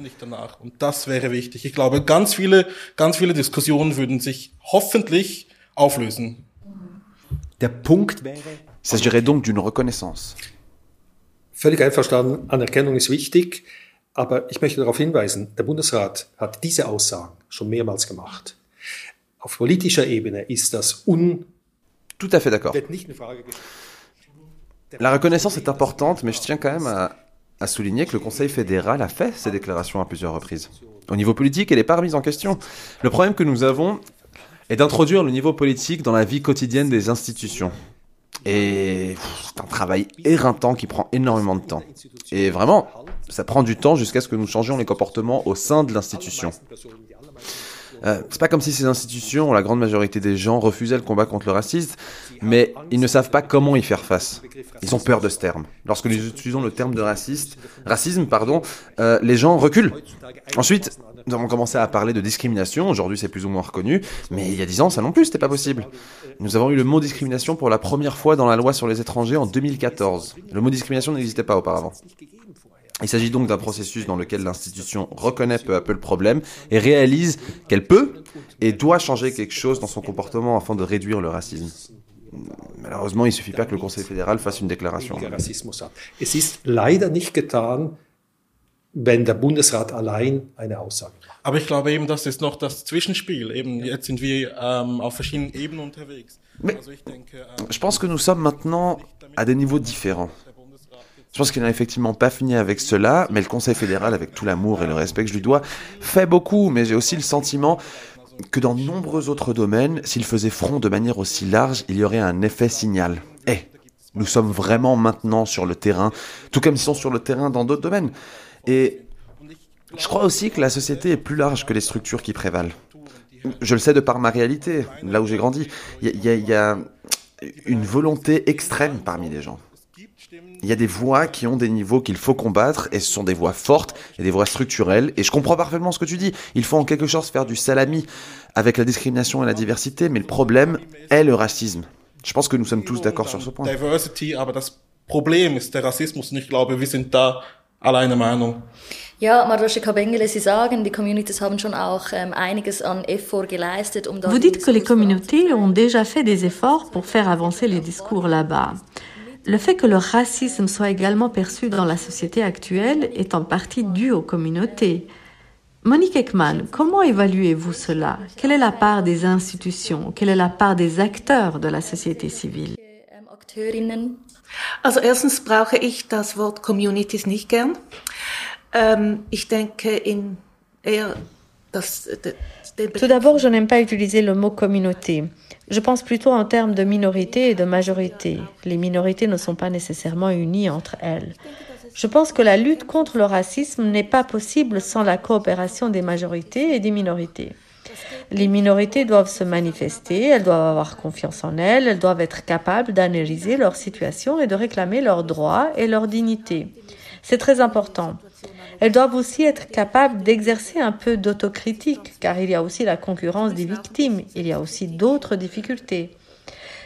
Und das wäre wichtig. Ich glaube, ganz viele, ganz viele Diskussionen würden sich hoffentlich auflösen. Der Punkt wäre, Il s'agirait donc d'une reconnaissance. Völlig einverstanden, Anerkennung ist wichtig, aber ich möchte darauf hinweisen, der Bundesrat hat diese Aussagen schon mehrmals gemacht. Auf politischer Ebene ist das un Tout à fait d'accord. La reconnaissance est importante, mais je tiens quand même à, souligner que le Conseil fédéral a fait ces déclarations à plusieurs reprises. Au niveau politique, elle n'est pas remise en question. Le problème que nous avons est d'introduire le niveau politique dans la vie quotidienne des institutions. Et c'est un travail éreintant qui prend énormément de temps. Et vraiment, ça prend du temps jusqu'à ce que nous changions les comportements au sein de l'institution. Euh, c'est pas comme si ces institutions, la grande majorité des gens, refusaient le combat contre le racisme, mais ils ne savent pas comment y faire face. Ils ont peur de ce terme. Lorsque nous utilisons le terme de racisme, pardon, euh, les gens reculent. Ensuite, Nous avons commencé à parler de discrimination, aujourd'hui c'est plus ou moins reconnu, mais il y a dix ans ça non plus c'était pas possible. Nous avons eu le mot discrimination pour la première fois dans la loi sur les étrangers en 2014. Le mot discrimination n'existait pas auparavant. Il s'agit donc d'un processus dans lequel l'institution reconnaît peu à peu le problème et réalise qu'elle peut et doit changer quelque chose dans son comportement afin de réduire le racisme. Malheureusement, il ne suffit pas que le Conseil fédéral fasse une déclaration. Es ist leider nicht getan, wenn der Bundesrat allein eine Aussage macht. Aber ich glaube eben, das ist noch das Zwischenspiel. Eben, jetzt sind wir ähm, auf verschiedenen Ebenen unterwegs. Mais- Also ich denke, ähm, Je pense que nous sommes maintenant à des niveaux différents. Je pense qu'il n'a effectivement pas fini avec cela, mais le Conseil fédéral, avec tout l'amour et le respect que je lui dois, fait beaucoup, mais j'ai aussi le sentiment que dans de nombreux autres domaines, s'il faisait front de manière aussi large, il y aurait un effet signal. Eh, nous sommes vraiment maintenant sur le terrain, tout comme ils sont sur le terrain dans d'autres domaines. Et je crois aussi que la société est plus large que les structures qui prévalent. Je le sais de par ma réalité, là où j'ai grandi. Il y a une volonté extrême parmi les gens. Il y a des voix qui ont des niveaux qu'il faut combattre, et ce sont des voix fortes et des voix structurelles. Et je comprends parfaitement ce que tu dis. Il faut en quelque sorte faire du salami avec la discrimination et la diversité, mais le problème est le racisme. Je pense que nous sommes tous d'accord sur ce point. Diversity, aber das Problem ist der Rassismus und ich glaube, wir sind da alle einer Meinung. Ja, Marosche Kabengele, Sie sagen, die Communities haben schon auch ähm, einiges an Effort geleistet, um Vous dites que les communautés ont déjà fait des efforts pour faire avancer les discours là-bas. Le fait que le racisme soit également perçu dans la société actuelle est en partie dû aux communautés. Monique Ekman, comment évaluez-vous cela? Quelle est la part des institutions? Quelle est la part des acteurs de la société civile? Also erstens brauche ich das Wort Communities nicht gern. Ähm, ich denke in eher das, Tout d'abord, je n'aime pas utiliser le mot communauté. Je pense plutôt en termes de minorité et de majorité. Les minorités ne sont pas nécessairement unies entre elles. Je pense que la lutte contre le racisme n'est pas possible sans la coopération des majorités et des minorités. Les minorités doivent se manifester, elles doivent avoir confiance en elles, elles doivent être capables d'analyser leur situation et de réclamer leurs droits et leur dignité. C'est très important. Elles doivent aussi être capables d'exercer un peu d'autocritique, car il y a aussi la concurrence des victimes, il y a aussi d'autres difficultés.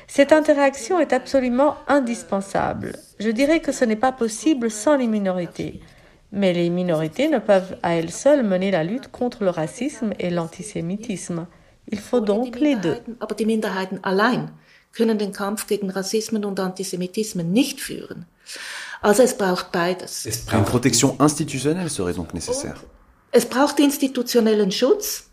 Cette interaction est absolument indispensable. Je dirais que ce n'est pas possible sans les minorités. Mais les minorités ne peuvent à elles seules mener la lutte contre le racisme et l'antisémitisme. Il faut donc les deux. Minderheiten, aber die Minderheiten allein können den Kampf gegen Rassismen und Antisemitismen nicht führen. Also es braucht beides. Es serait donc nécessaire. Es braucht institutionellen Schutz,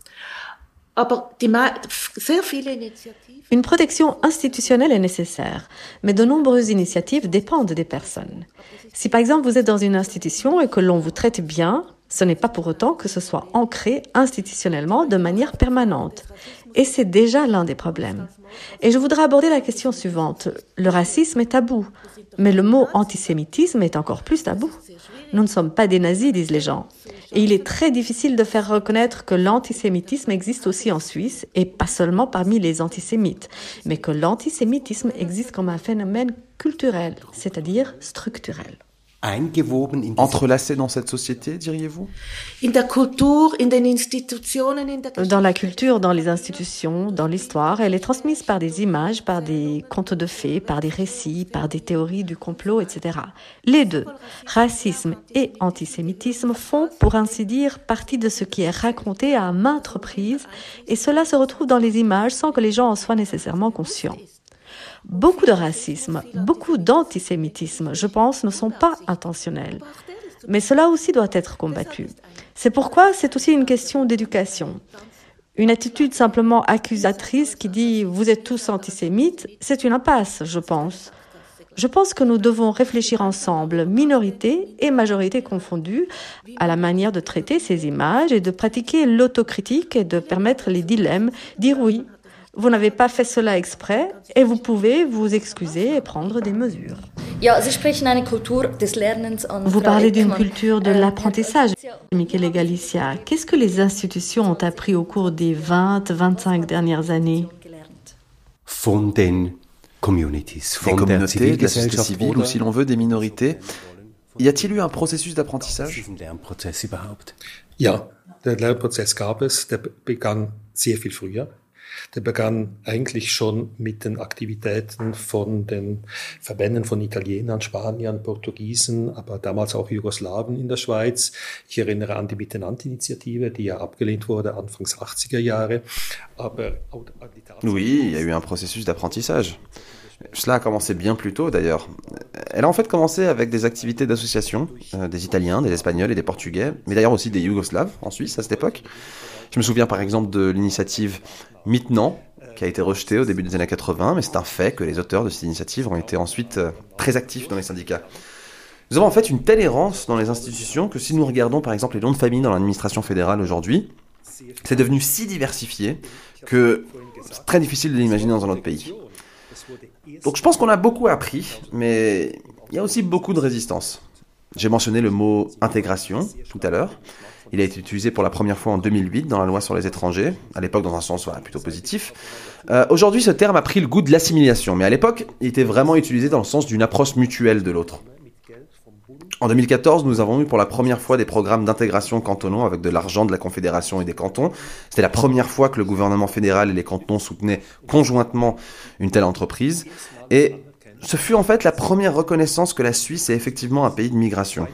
aber die, mei- sehr viele Initiativen Une protection institutionnelle est nécessaire, mais de nombreuses initiatives dépendent des personnes. Si par exemple vous êtes dans une institution et que l'on vous traite bien, ce n'est pas pour autant que ce soit ancré institutionnellement de manière permanente. Et c'est déjà l'un des problèmes. Et je voudrais aborder la question suivante. Le racisme est tabou, mais le mot antisémitisme est encore plus tabou. Nous ne sommes pas des nazis, disent les gens. Et il est très difficile de faire reconnaître que l'antisémitisme existe aussi en Suisse, et pas seulement parmi les antisémites, mais que l'antisémitisme existe comme un phénomène culturel, c'est-à-dire structurel. Eingewoben in diese Entrelacé dans cette société, diriez-vous? Dans la culture, dans les institutions, dans l'histoire, elle est transmise par des images, par des contes de fées, par des récits, par des théories du complot, etc. Les deux, racisme et antisémitisme, font, pour ainsi dire, partie de ce qui est raconté à maintes reprises, et cela se retrouve dans les images sans que les gens en soient nécessairement conscients. Beaucoup de racisme, beaucoup d'antisémitisme, je pense, ne sont pas intentionnels. Mais cela aussi doit être combattu. C'est pourquoi c'est aussi une question d'éducation. Une attitude simplement accusatrice qui dit vous êtes tous antisémites, c'est une impasse, je pense. Je pense que nous devons réfléchir ensemble, minorité et majorité confondues, à la manière de traiter ces images et de pratiquer l'autocritique et de permettre les dilemmes, dire oui, vous n'avez pas fait cela exprès et vous pouvez vous excuser et prendre des mesures. Vous parlez d'une culture de Ähm, l'apprentissage, Michele Galicia. Qu'est-ce que les institutions ont appris au cours des 20-25 dernières années? Communities, Des communautés, de la société civile, ou si l'on veut, des minorités. Y a-t-il eu un processus d'apprentissage? Ja, der Lernprozess gab es, der begann sehr viel früher. Der begann eigentlich schon mit den Aktivitäten von den Verbänden von Italienern, Spaniern, Portugiesen, aber damals auch Jugoslawen in der Schweiz. Ich erinnere an die Miteinander-Initiative, die ja abgelehnt wurde Anfangs 80er Jahre. Aber oui, il y a eu un processus d'apprentissage. Cela a commencé bien plus tôt d'ailleurs. Elle a en fait commencé avec des activités d'association, euh, des Italiens, des Espagnols et des Portugais, mais d'ailleurs aussi des Yougoslaves en Suisse à cette époque. Je me souviens par exemple de l'initiative Maintenant, qui a été rejetée au début des années 80, mais c'est un fait que les auteurs de cette initiative ont été ensuite euh, très actifs dans les syndicats. Nous avons en fait une telle errance dans les institutions que si nous regardons par exemple les noms de famille dans l'administration fédérale aujourd'hui, c'est devenu si diversifié que c'est très difficile de l'imaginer dans un autre pays. Donc je pense qu'on a beaucoup appris, mais il y a aussi beaucoup de résistance. J'ai mentionné le mot intégration tout à l'heure. Il a été utilisé pour la première fois en 2008 dans la loi sur les étrangers, à l'époque dans un sens plutôt positif. Euh, Aujourd'hui, ce terme a pris le goût de l'assimilation, mais à l'époque, il était vraiment utilisé dans le sens d'une approche mutuelle de l'autre. En 2014, nous avons eu pour la première fois des programmes d'intégration cantonaux avec de l'argent de la Confédération et des cantons. C'était la première fois que le gouvernement fédéral et les cantons soutenaient conjointement une telle entreprise. Et ce fut en fait la première reconnaissance que la Suisse est effectivement un pays de migration.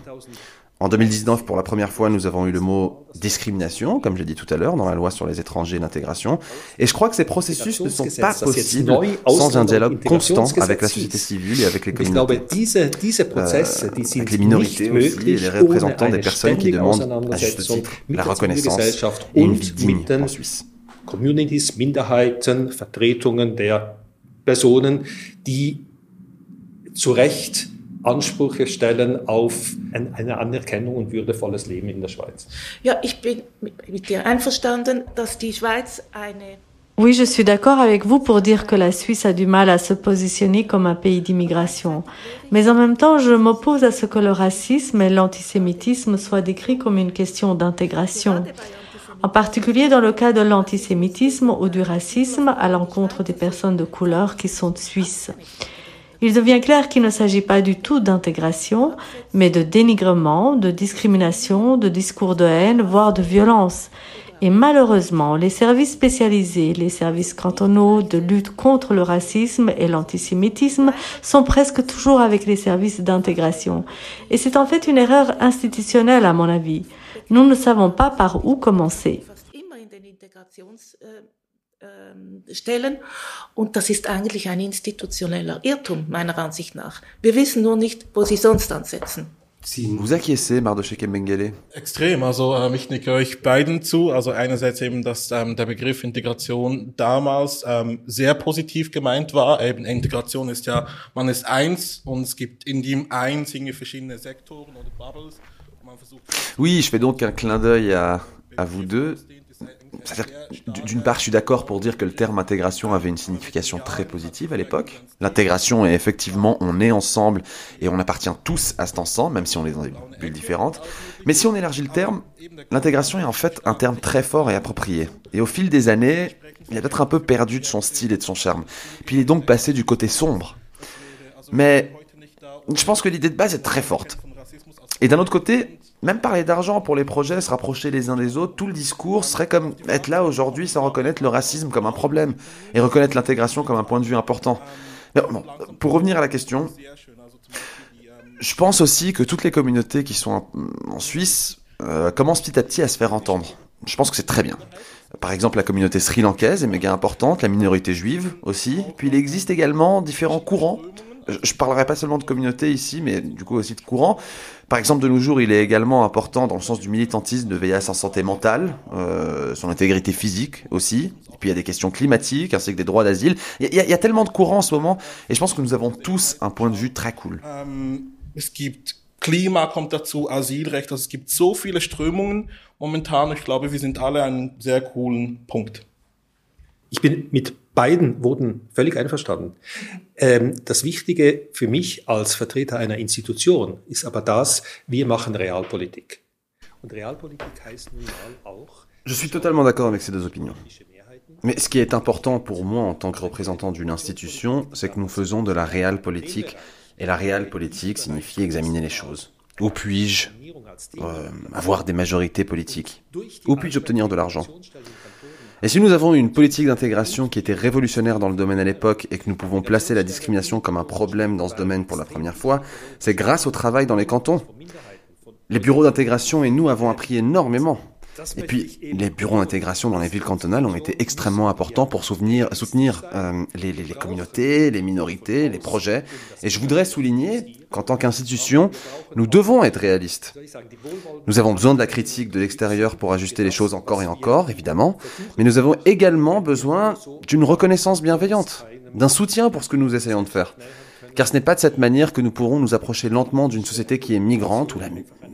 En 2019, pour la première fois, nous avons eu le mot discrimination, comme j'ai dit tout à l'heure, dans la loi sur les étrangers et l'intégration. Et je crois que ces processus ne sont pas possibles sans un dialogue constant avec la société civile et avec les communautés, euh, avec les minorités aussi et les représentants des personnes qui demandent à juste titre la reconnaissance et une vie digne en Suisse. Communities, Minderheiten, Vertretungen der Personen, die zu Recht Ansprüche stellen auf eine Anerkennung und würdevolles Leben in der Schweiz. Ja, ich bin mit dir einverstanden, dass die Schweiz eine Oui, je suis d'accord avec vous pour dire que la Suisse a du mal à se positionner comme un pays d'immigration. Mais en même temps, je m'oppose à ce que le racisme et l'antisémitisme soient décrits comme une question d'intégration. En particulier dans le cas de l'antisémitisme ou du racisme à l'encontre des personnes de couleur qui sont suisses. Il devient clair qu'il ne s'agit pas du tout d'intégration, mais de dénigrement, de discrimination, de discours de haine, voire de violence. Et malheureusement, les services spécialisés, les services cantonaux de lutte contre le racisme et l'antisémitisme sont presque toujours avec les services d'intégration. Et c'est en fait une erreur institutionnelle à mon avis. Nous ne savons pas par où commencer. Ähm, stellen. Und das ist eigentlich ein institutioneller Irrtum, meiner Ansicht nach. Wir wissen nur nicht, wo sie sonst ansetzen. Vous acquiescez, Mardochek Mengele? Extrem. Also ähm, ich nicke euch beiden zu. Also einerseits eben, dass ähm, der Begriff Integration damals ähm, sehr positiv gemeint war. Eben Integration ist ja, man ist eins und es gibt in dem eins irgendwie verschiedene Sektoren oder Bubbles. Oui, je fais donc un clin d'œil à, à vous deux. D'une part, je suis d'accord pour dire que le terme intégration avait une signification très positive à l'époque. L'intégration est effectivement, on est ensemble et on appartient tous à cet ensemble, même si on est dans des bulles différentes. Mais si on élargit le terme, l'intégration est en fait un terme très fort et approprié. Et au fil des années, il a peut-être un peu perdu de son style et de son charme. Puis il est donc passé du côté sombre. Mais je pense que l'idée de base est très forte. Et d'un autre côté, même parler d'argent pour les projets, se rapprocher les uns des autres, tout le discours serait comme être là aujourd'hui sans reconnaître le racisme comme un problème et reconnaître l'intégration comme un point de vue important. Pour revenir à la question, je pense aussi que toutes les communautés qui sont en Suisse euh, commencent petit à petit à se faire entendre. Je pense que c'est très bien. Par exemple, la communauté sri-lankaise est méga importante, la minorité juive aussi. Puis il existe également différents courants je parlerai pas seulement de communauté ici, mais du coup aussi de courant. Par exemple, de nos jours, il est également important, dans le sens du militantisme, de veiller à sa santé mentale, euh, son intégrité physique aussi. Et puis il y a des questions climatiques, ainsi que des droits d'asile. Il, y, a tellement de courants en ce moment, et je pense que nous avons tous un point de vue très cool. Um, es gibt Klima kommt dazu, Asylrecht, also es gibt so viele Strömungen momentan. Ich glaube, wir sind alle an einem sehr coolen Punkt. Ich bin mit beiden Worten völlig einverstanden. Ähm, das Wichtige für mich als Vertreter einer Institution ist aber das, wir machen Realpolitik. Und Realpolitik heißt nun mal auch. Je suis totalement d'accord avec ces deux opinions. Mais ce qui est important pour moi en tant que représentant d'une institution, c'est que nous faisons de la réelle politique. Et la réelle politique signifie examiner les choses. Où puis-je euh, avoir des majorités politiques? Où puis-je obtenir de l'argent? Et si nous avons une politique d'intégration qui était révolutionnaire dans le domaine à l'époque et que nous pouvons placer la discrimination comme un problème dans ce domaine pour la première fois, c'est grâce au travail dans les cantons. Les bureaux d'intégration et nous avons appris énormément. Et puis, les bureaux d'intégration dans les villes cantonales ont été extrêmement importants pour soutenir, soutenir euh, les, les, les, communautés, les minorités, les projets. Et je voudrais souligner qu'en tant qu'institution, nous devons être réalistes. Nous avons besoin de la critique de l'extérieur pour ajuster les choses encore et encore, évidemment, mais nous avons également besoin d'une reconnaissance bienveillante, d'un soutien pour ce que nous essayons de faire. Car ce n'est pas de cette manière que nous pourrons nous approcher lentement d'une société qui est migrante, où la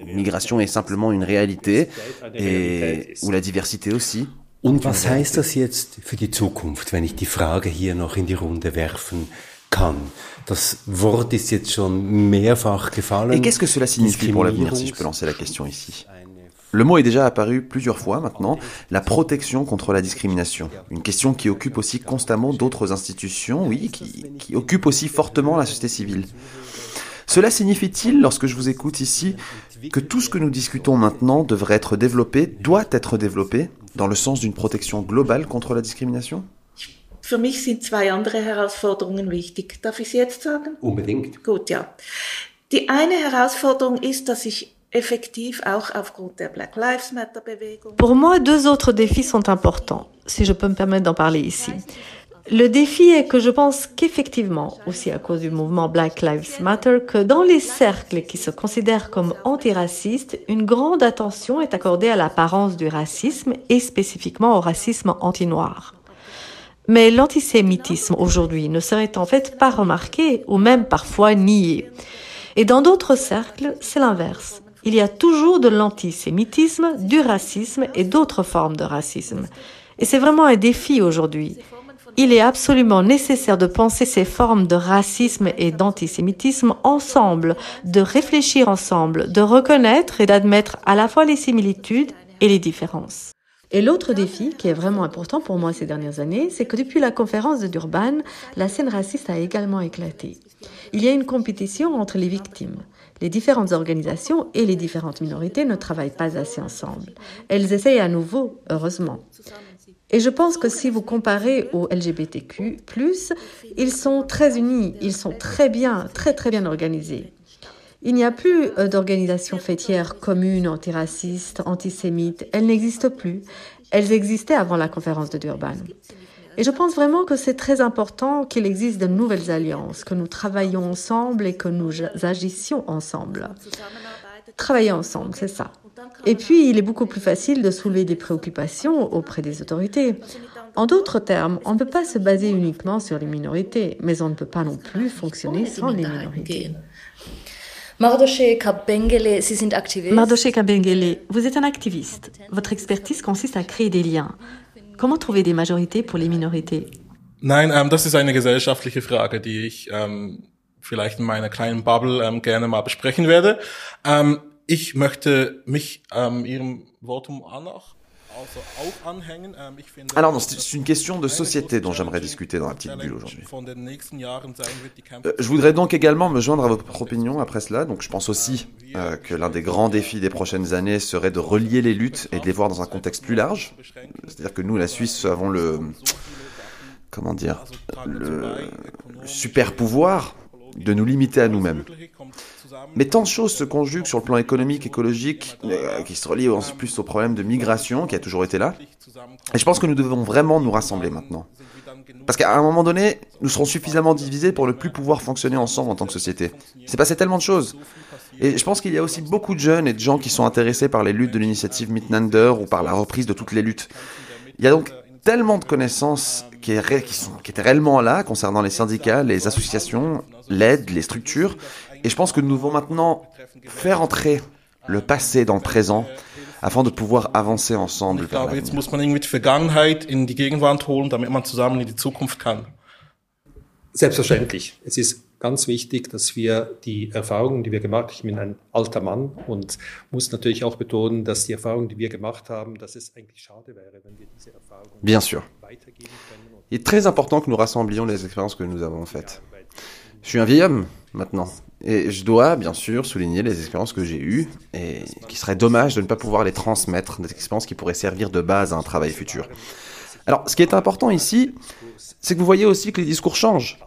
migration est simplement une réalité et où la diversité aussi. Und was heißt das jetzt für die Zukunft, wenn ich die Frage hier noch in die Runde werfen kann? Das Wort ist jetzt schon mehrfach gefallen. Et qu'est-ce que cela signifie pour l'avenir, si je peux lancer la question ici? Le mot est déjà apparu plusieurs fois maintenant, la protection contre la discrimination. Une question qui occupe aussi constamment d'autres institutions, oui, qui, qui occupe aussi fortement la société civile. Cela signifie-t-il, lorsque je vous écoute ici, que tout ce que nous discutons maintenant devrait être développé, doit être développé, dans le sens d'une protection globale contre la discrimination? Für mich sind zwei andere Herausforderungen wichtig. Darf ich sie jetzt sagen? Unbedingt. Gut, ja. Die eine Herausforderung ist, dass ich Pour moi, deux autres défis sont importants, si je peux me permettre d'en parler ici. Le défi est que je pense qu'effectivement, aussi à cause du mouvement Black Lives Matter, que dans les cercles qui se considèrent comme antiracistes, une grande attention est accordée à l'apparence du racisme et spécifiquement au racisme anti-noir. Mais l'antisémitisme aujourd'hui ne serait en fait pas remarqué ou même parfois nié. Et dans d'autres cercles, c'est l'inverse il y a toujours de l'antisémitisme, du racisme et d'autres formes de racisme. Et c'est vraiment un défi aujourd'hui. Il est absolument nécessaire de penser ces formes de racisme et d'antisémitisme ensemble, de réfléchir ensemble, de reconnaître et d'admettre à la fois les similitudes et les différences. Et l'autre défi, qui est vraiment important pour moi ces dernières années, c'est que depuis la conférence de Durban, la scène raciste a également éclaté. Il y a une compétition entre les victimes. Les différentes organisations et les différentes minorités ne travaillent pas assez ensemble. Elles essayent à nouveau, heureusement. Et je pense que si vous comparez aux LGBTQ, ils sont très unis, ils sont très bien, très très bien organisés. Il n'y a plus euh, d'organisations fêtières communes antiracistes, antisémites. Elles n'existent plus. Elles existaient avant la conférence de Durban. Et je pense vraiment que c'est très important qu'il existe de nouvelles alliances, que nous travaillions ensemble et que nous agissions ensemble. Travailler ensemble, c'est ça. Et puis, il est beaucoup plus facile de soulever des préoccupations auprès des autorités. En d'autres termes, on ne peut pas se baser uniquement sur les minorités, mais on ne peut pas non plus fonctionner sans les minorités. Mardoché Kabengele, vous êtes un activiste. Votre expertise consiste à créer des liens. Comment trouver des majorités pour les minorités Nein, ähm, das ist eine gesellschaftliche Frage, die ich ähm, vielleicht in meiner kleinen Bubble ähm, gerne mal besprechen werde. Ähm, ich möchte mich ähm, Ihrem Votum auch Alors c'est une question de société dont j'aimerais discuter dans la petite bulle aujourd'hui. Euh, je voudrais donc également me joindre à votre opinion après cela. Donc je pense aussi euh, que l'un des grands défis des prochaines années serait de relier les luttes et de les voir dans un contexte plus large. C'est-à-dire que nous, la Suisse, avons le comment dire le super pouvoir de nous limiter à nous-mêmes. Mais tant de choses se conjuguent sur le plan économique, écologique, euh, qui se relient en plus au problème de migration qui a toujours été là. Et je pense que nous devons vraiment nous rassembler maintenant. Parce qu'à un moment donné, nous serons suffisamment divisés pour ne plus pouvoir fonctionner ensemble en tant que société. C'est passé tellement de choses. Et je pense qu'il y a aussi beaucoup de jeunes et de gens qui sont intéressés par les luttes de l'initiative Mitnander ou par la reprise de toutes les luttes. Il y a donc tellement de connaissances qui, qui, sont, qui étaient réellement là concernant les syndicats, les associations, l'aide, les structures, et je pense que nous devons maintenant faire entrer le passé dans le présent afin de pouvoir avancer ensemble. Vers jetzt muss man irgendwie die Vergangenheit in die Gegenwart holen, damit man zusammen in die Zukunft kann. Selbstverständlich. Es ist ganz wichtig, dass wir die Erfahrungen, die wir gemacht haben, ich bin ein alter Mann und muss natürlich auch betonen, dass die Erfahrungen, die wir gemacht haben, dass es eigentlich schade wäre, wenn wir diese Erfahrungen Bien sûr. Il est très important que nous rassemblions les expériences que nous avons faites. Je suis un vieil homme, maintenant. Et je dois, bien sûr, souligner les expériences que j'ai eues et qui serait dommage de ne pas pouvoir les transmettre, des expériences qui pourraient servir de base à un travail futur. Alors, ce qui est important ici, c'est que vous voyez aussi que les discours changent.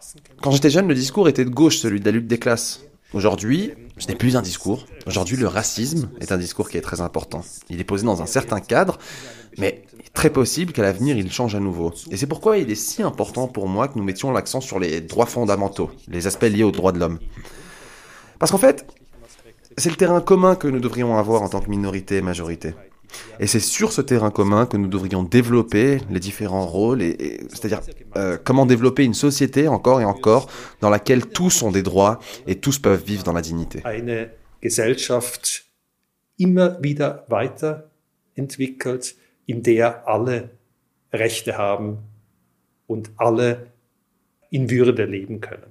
Quand j'étais jeune, le discours était de gauche, celui de la lutte des classes. Aujourd'hui, ce n'est plus un discours. Aujourd'hui, le racisme est un discours qui est très important. Il est posé dans un certain cadre, mais il est très possible qu'à l'avenir, il change à nouveau. Et c'est pourquoi il est si important pour moi que nous mettions l'accent sur les droits fondamentaux, les aspects liés aux droits de l'homme. Parce qu'en fait, c'est le terrain commun que nous devrions avoir en tant que minorité et majorité. Et c'est sur ce terrain commun que nous devrions développer les différents rôles, et, c'est-à-dire euh, comment développer une société encore et encore dans laquelle tous ont des droits et tous peuvent vivre dans la dignité. Eine Gesellschaft immer wieder weiterentwickelt, in der alle Rechte haben und alle in Würde leben können.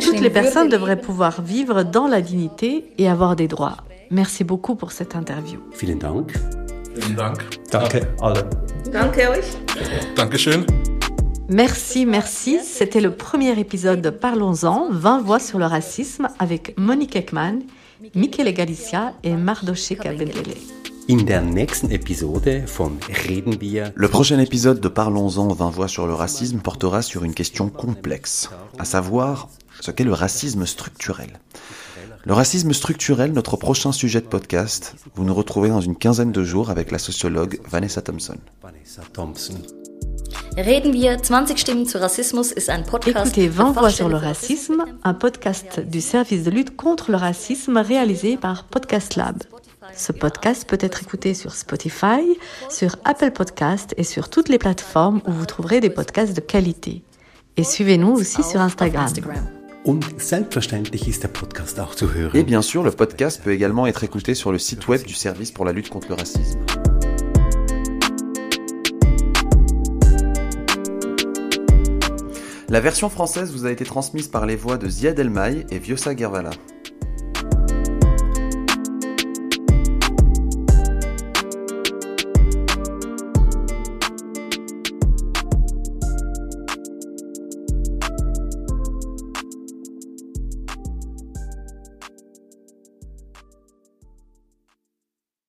Toutes les personnes devraient pouvoir vivre dans la dignité et avoir des droits. Merci beaucoup pour cette interview. Vielen Dank. Vielen Dank. Danke allen. Danke euch. Dankeschön. Merci, merci. C'était le premier épisode de Parlons-en, 20 voix sur le racisme avec Monique Ekman, Michele Galicia et Mardoché Kabendele. In der nächsten Episode von Reden wir. Le prochain épisode de Parlons-en 20 voix sur le racisme portera sur une question complexe, à savoir ce qu'est le racisme structurel. Le racisme structurel, notre prochain sujet de podcast, vous nous retrouvez dans une quinzaine de jours avec la sociologue Vanessa Thompson. Vanessa Thompson. Reden wir 20 Stimmen zu Rassismus ist ein Podcast. Écoutez 20 der voix sur le racisme, un podcast du service de lutte contre le racisme réalisé par Podcast Lab. Ce podcast peut être écouté sur Spotify, sur Apple Podcast et sur toutes les plateformes où vous trouverez des podcasts de qualité. Et suivez-nous aussi sur Instagram. Et bien sûr, le podcast peut également être écouté sur le site web du service pour la lutte contre le racisme. La version française vous a été transmise par les voix de Ziad Elmaï et Viosa Gervala.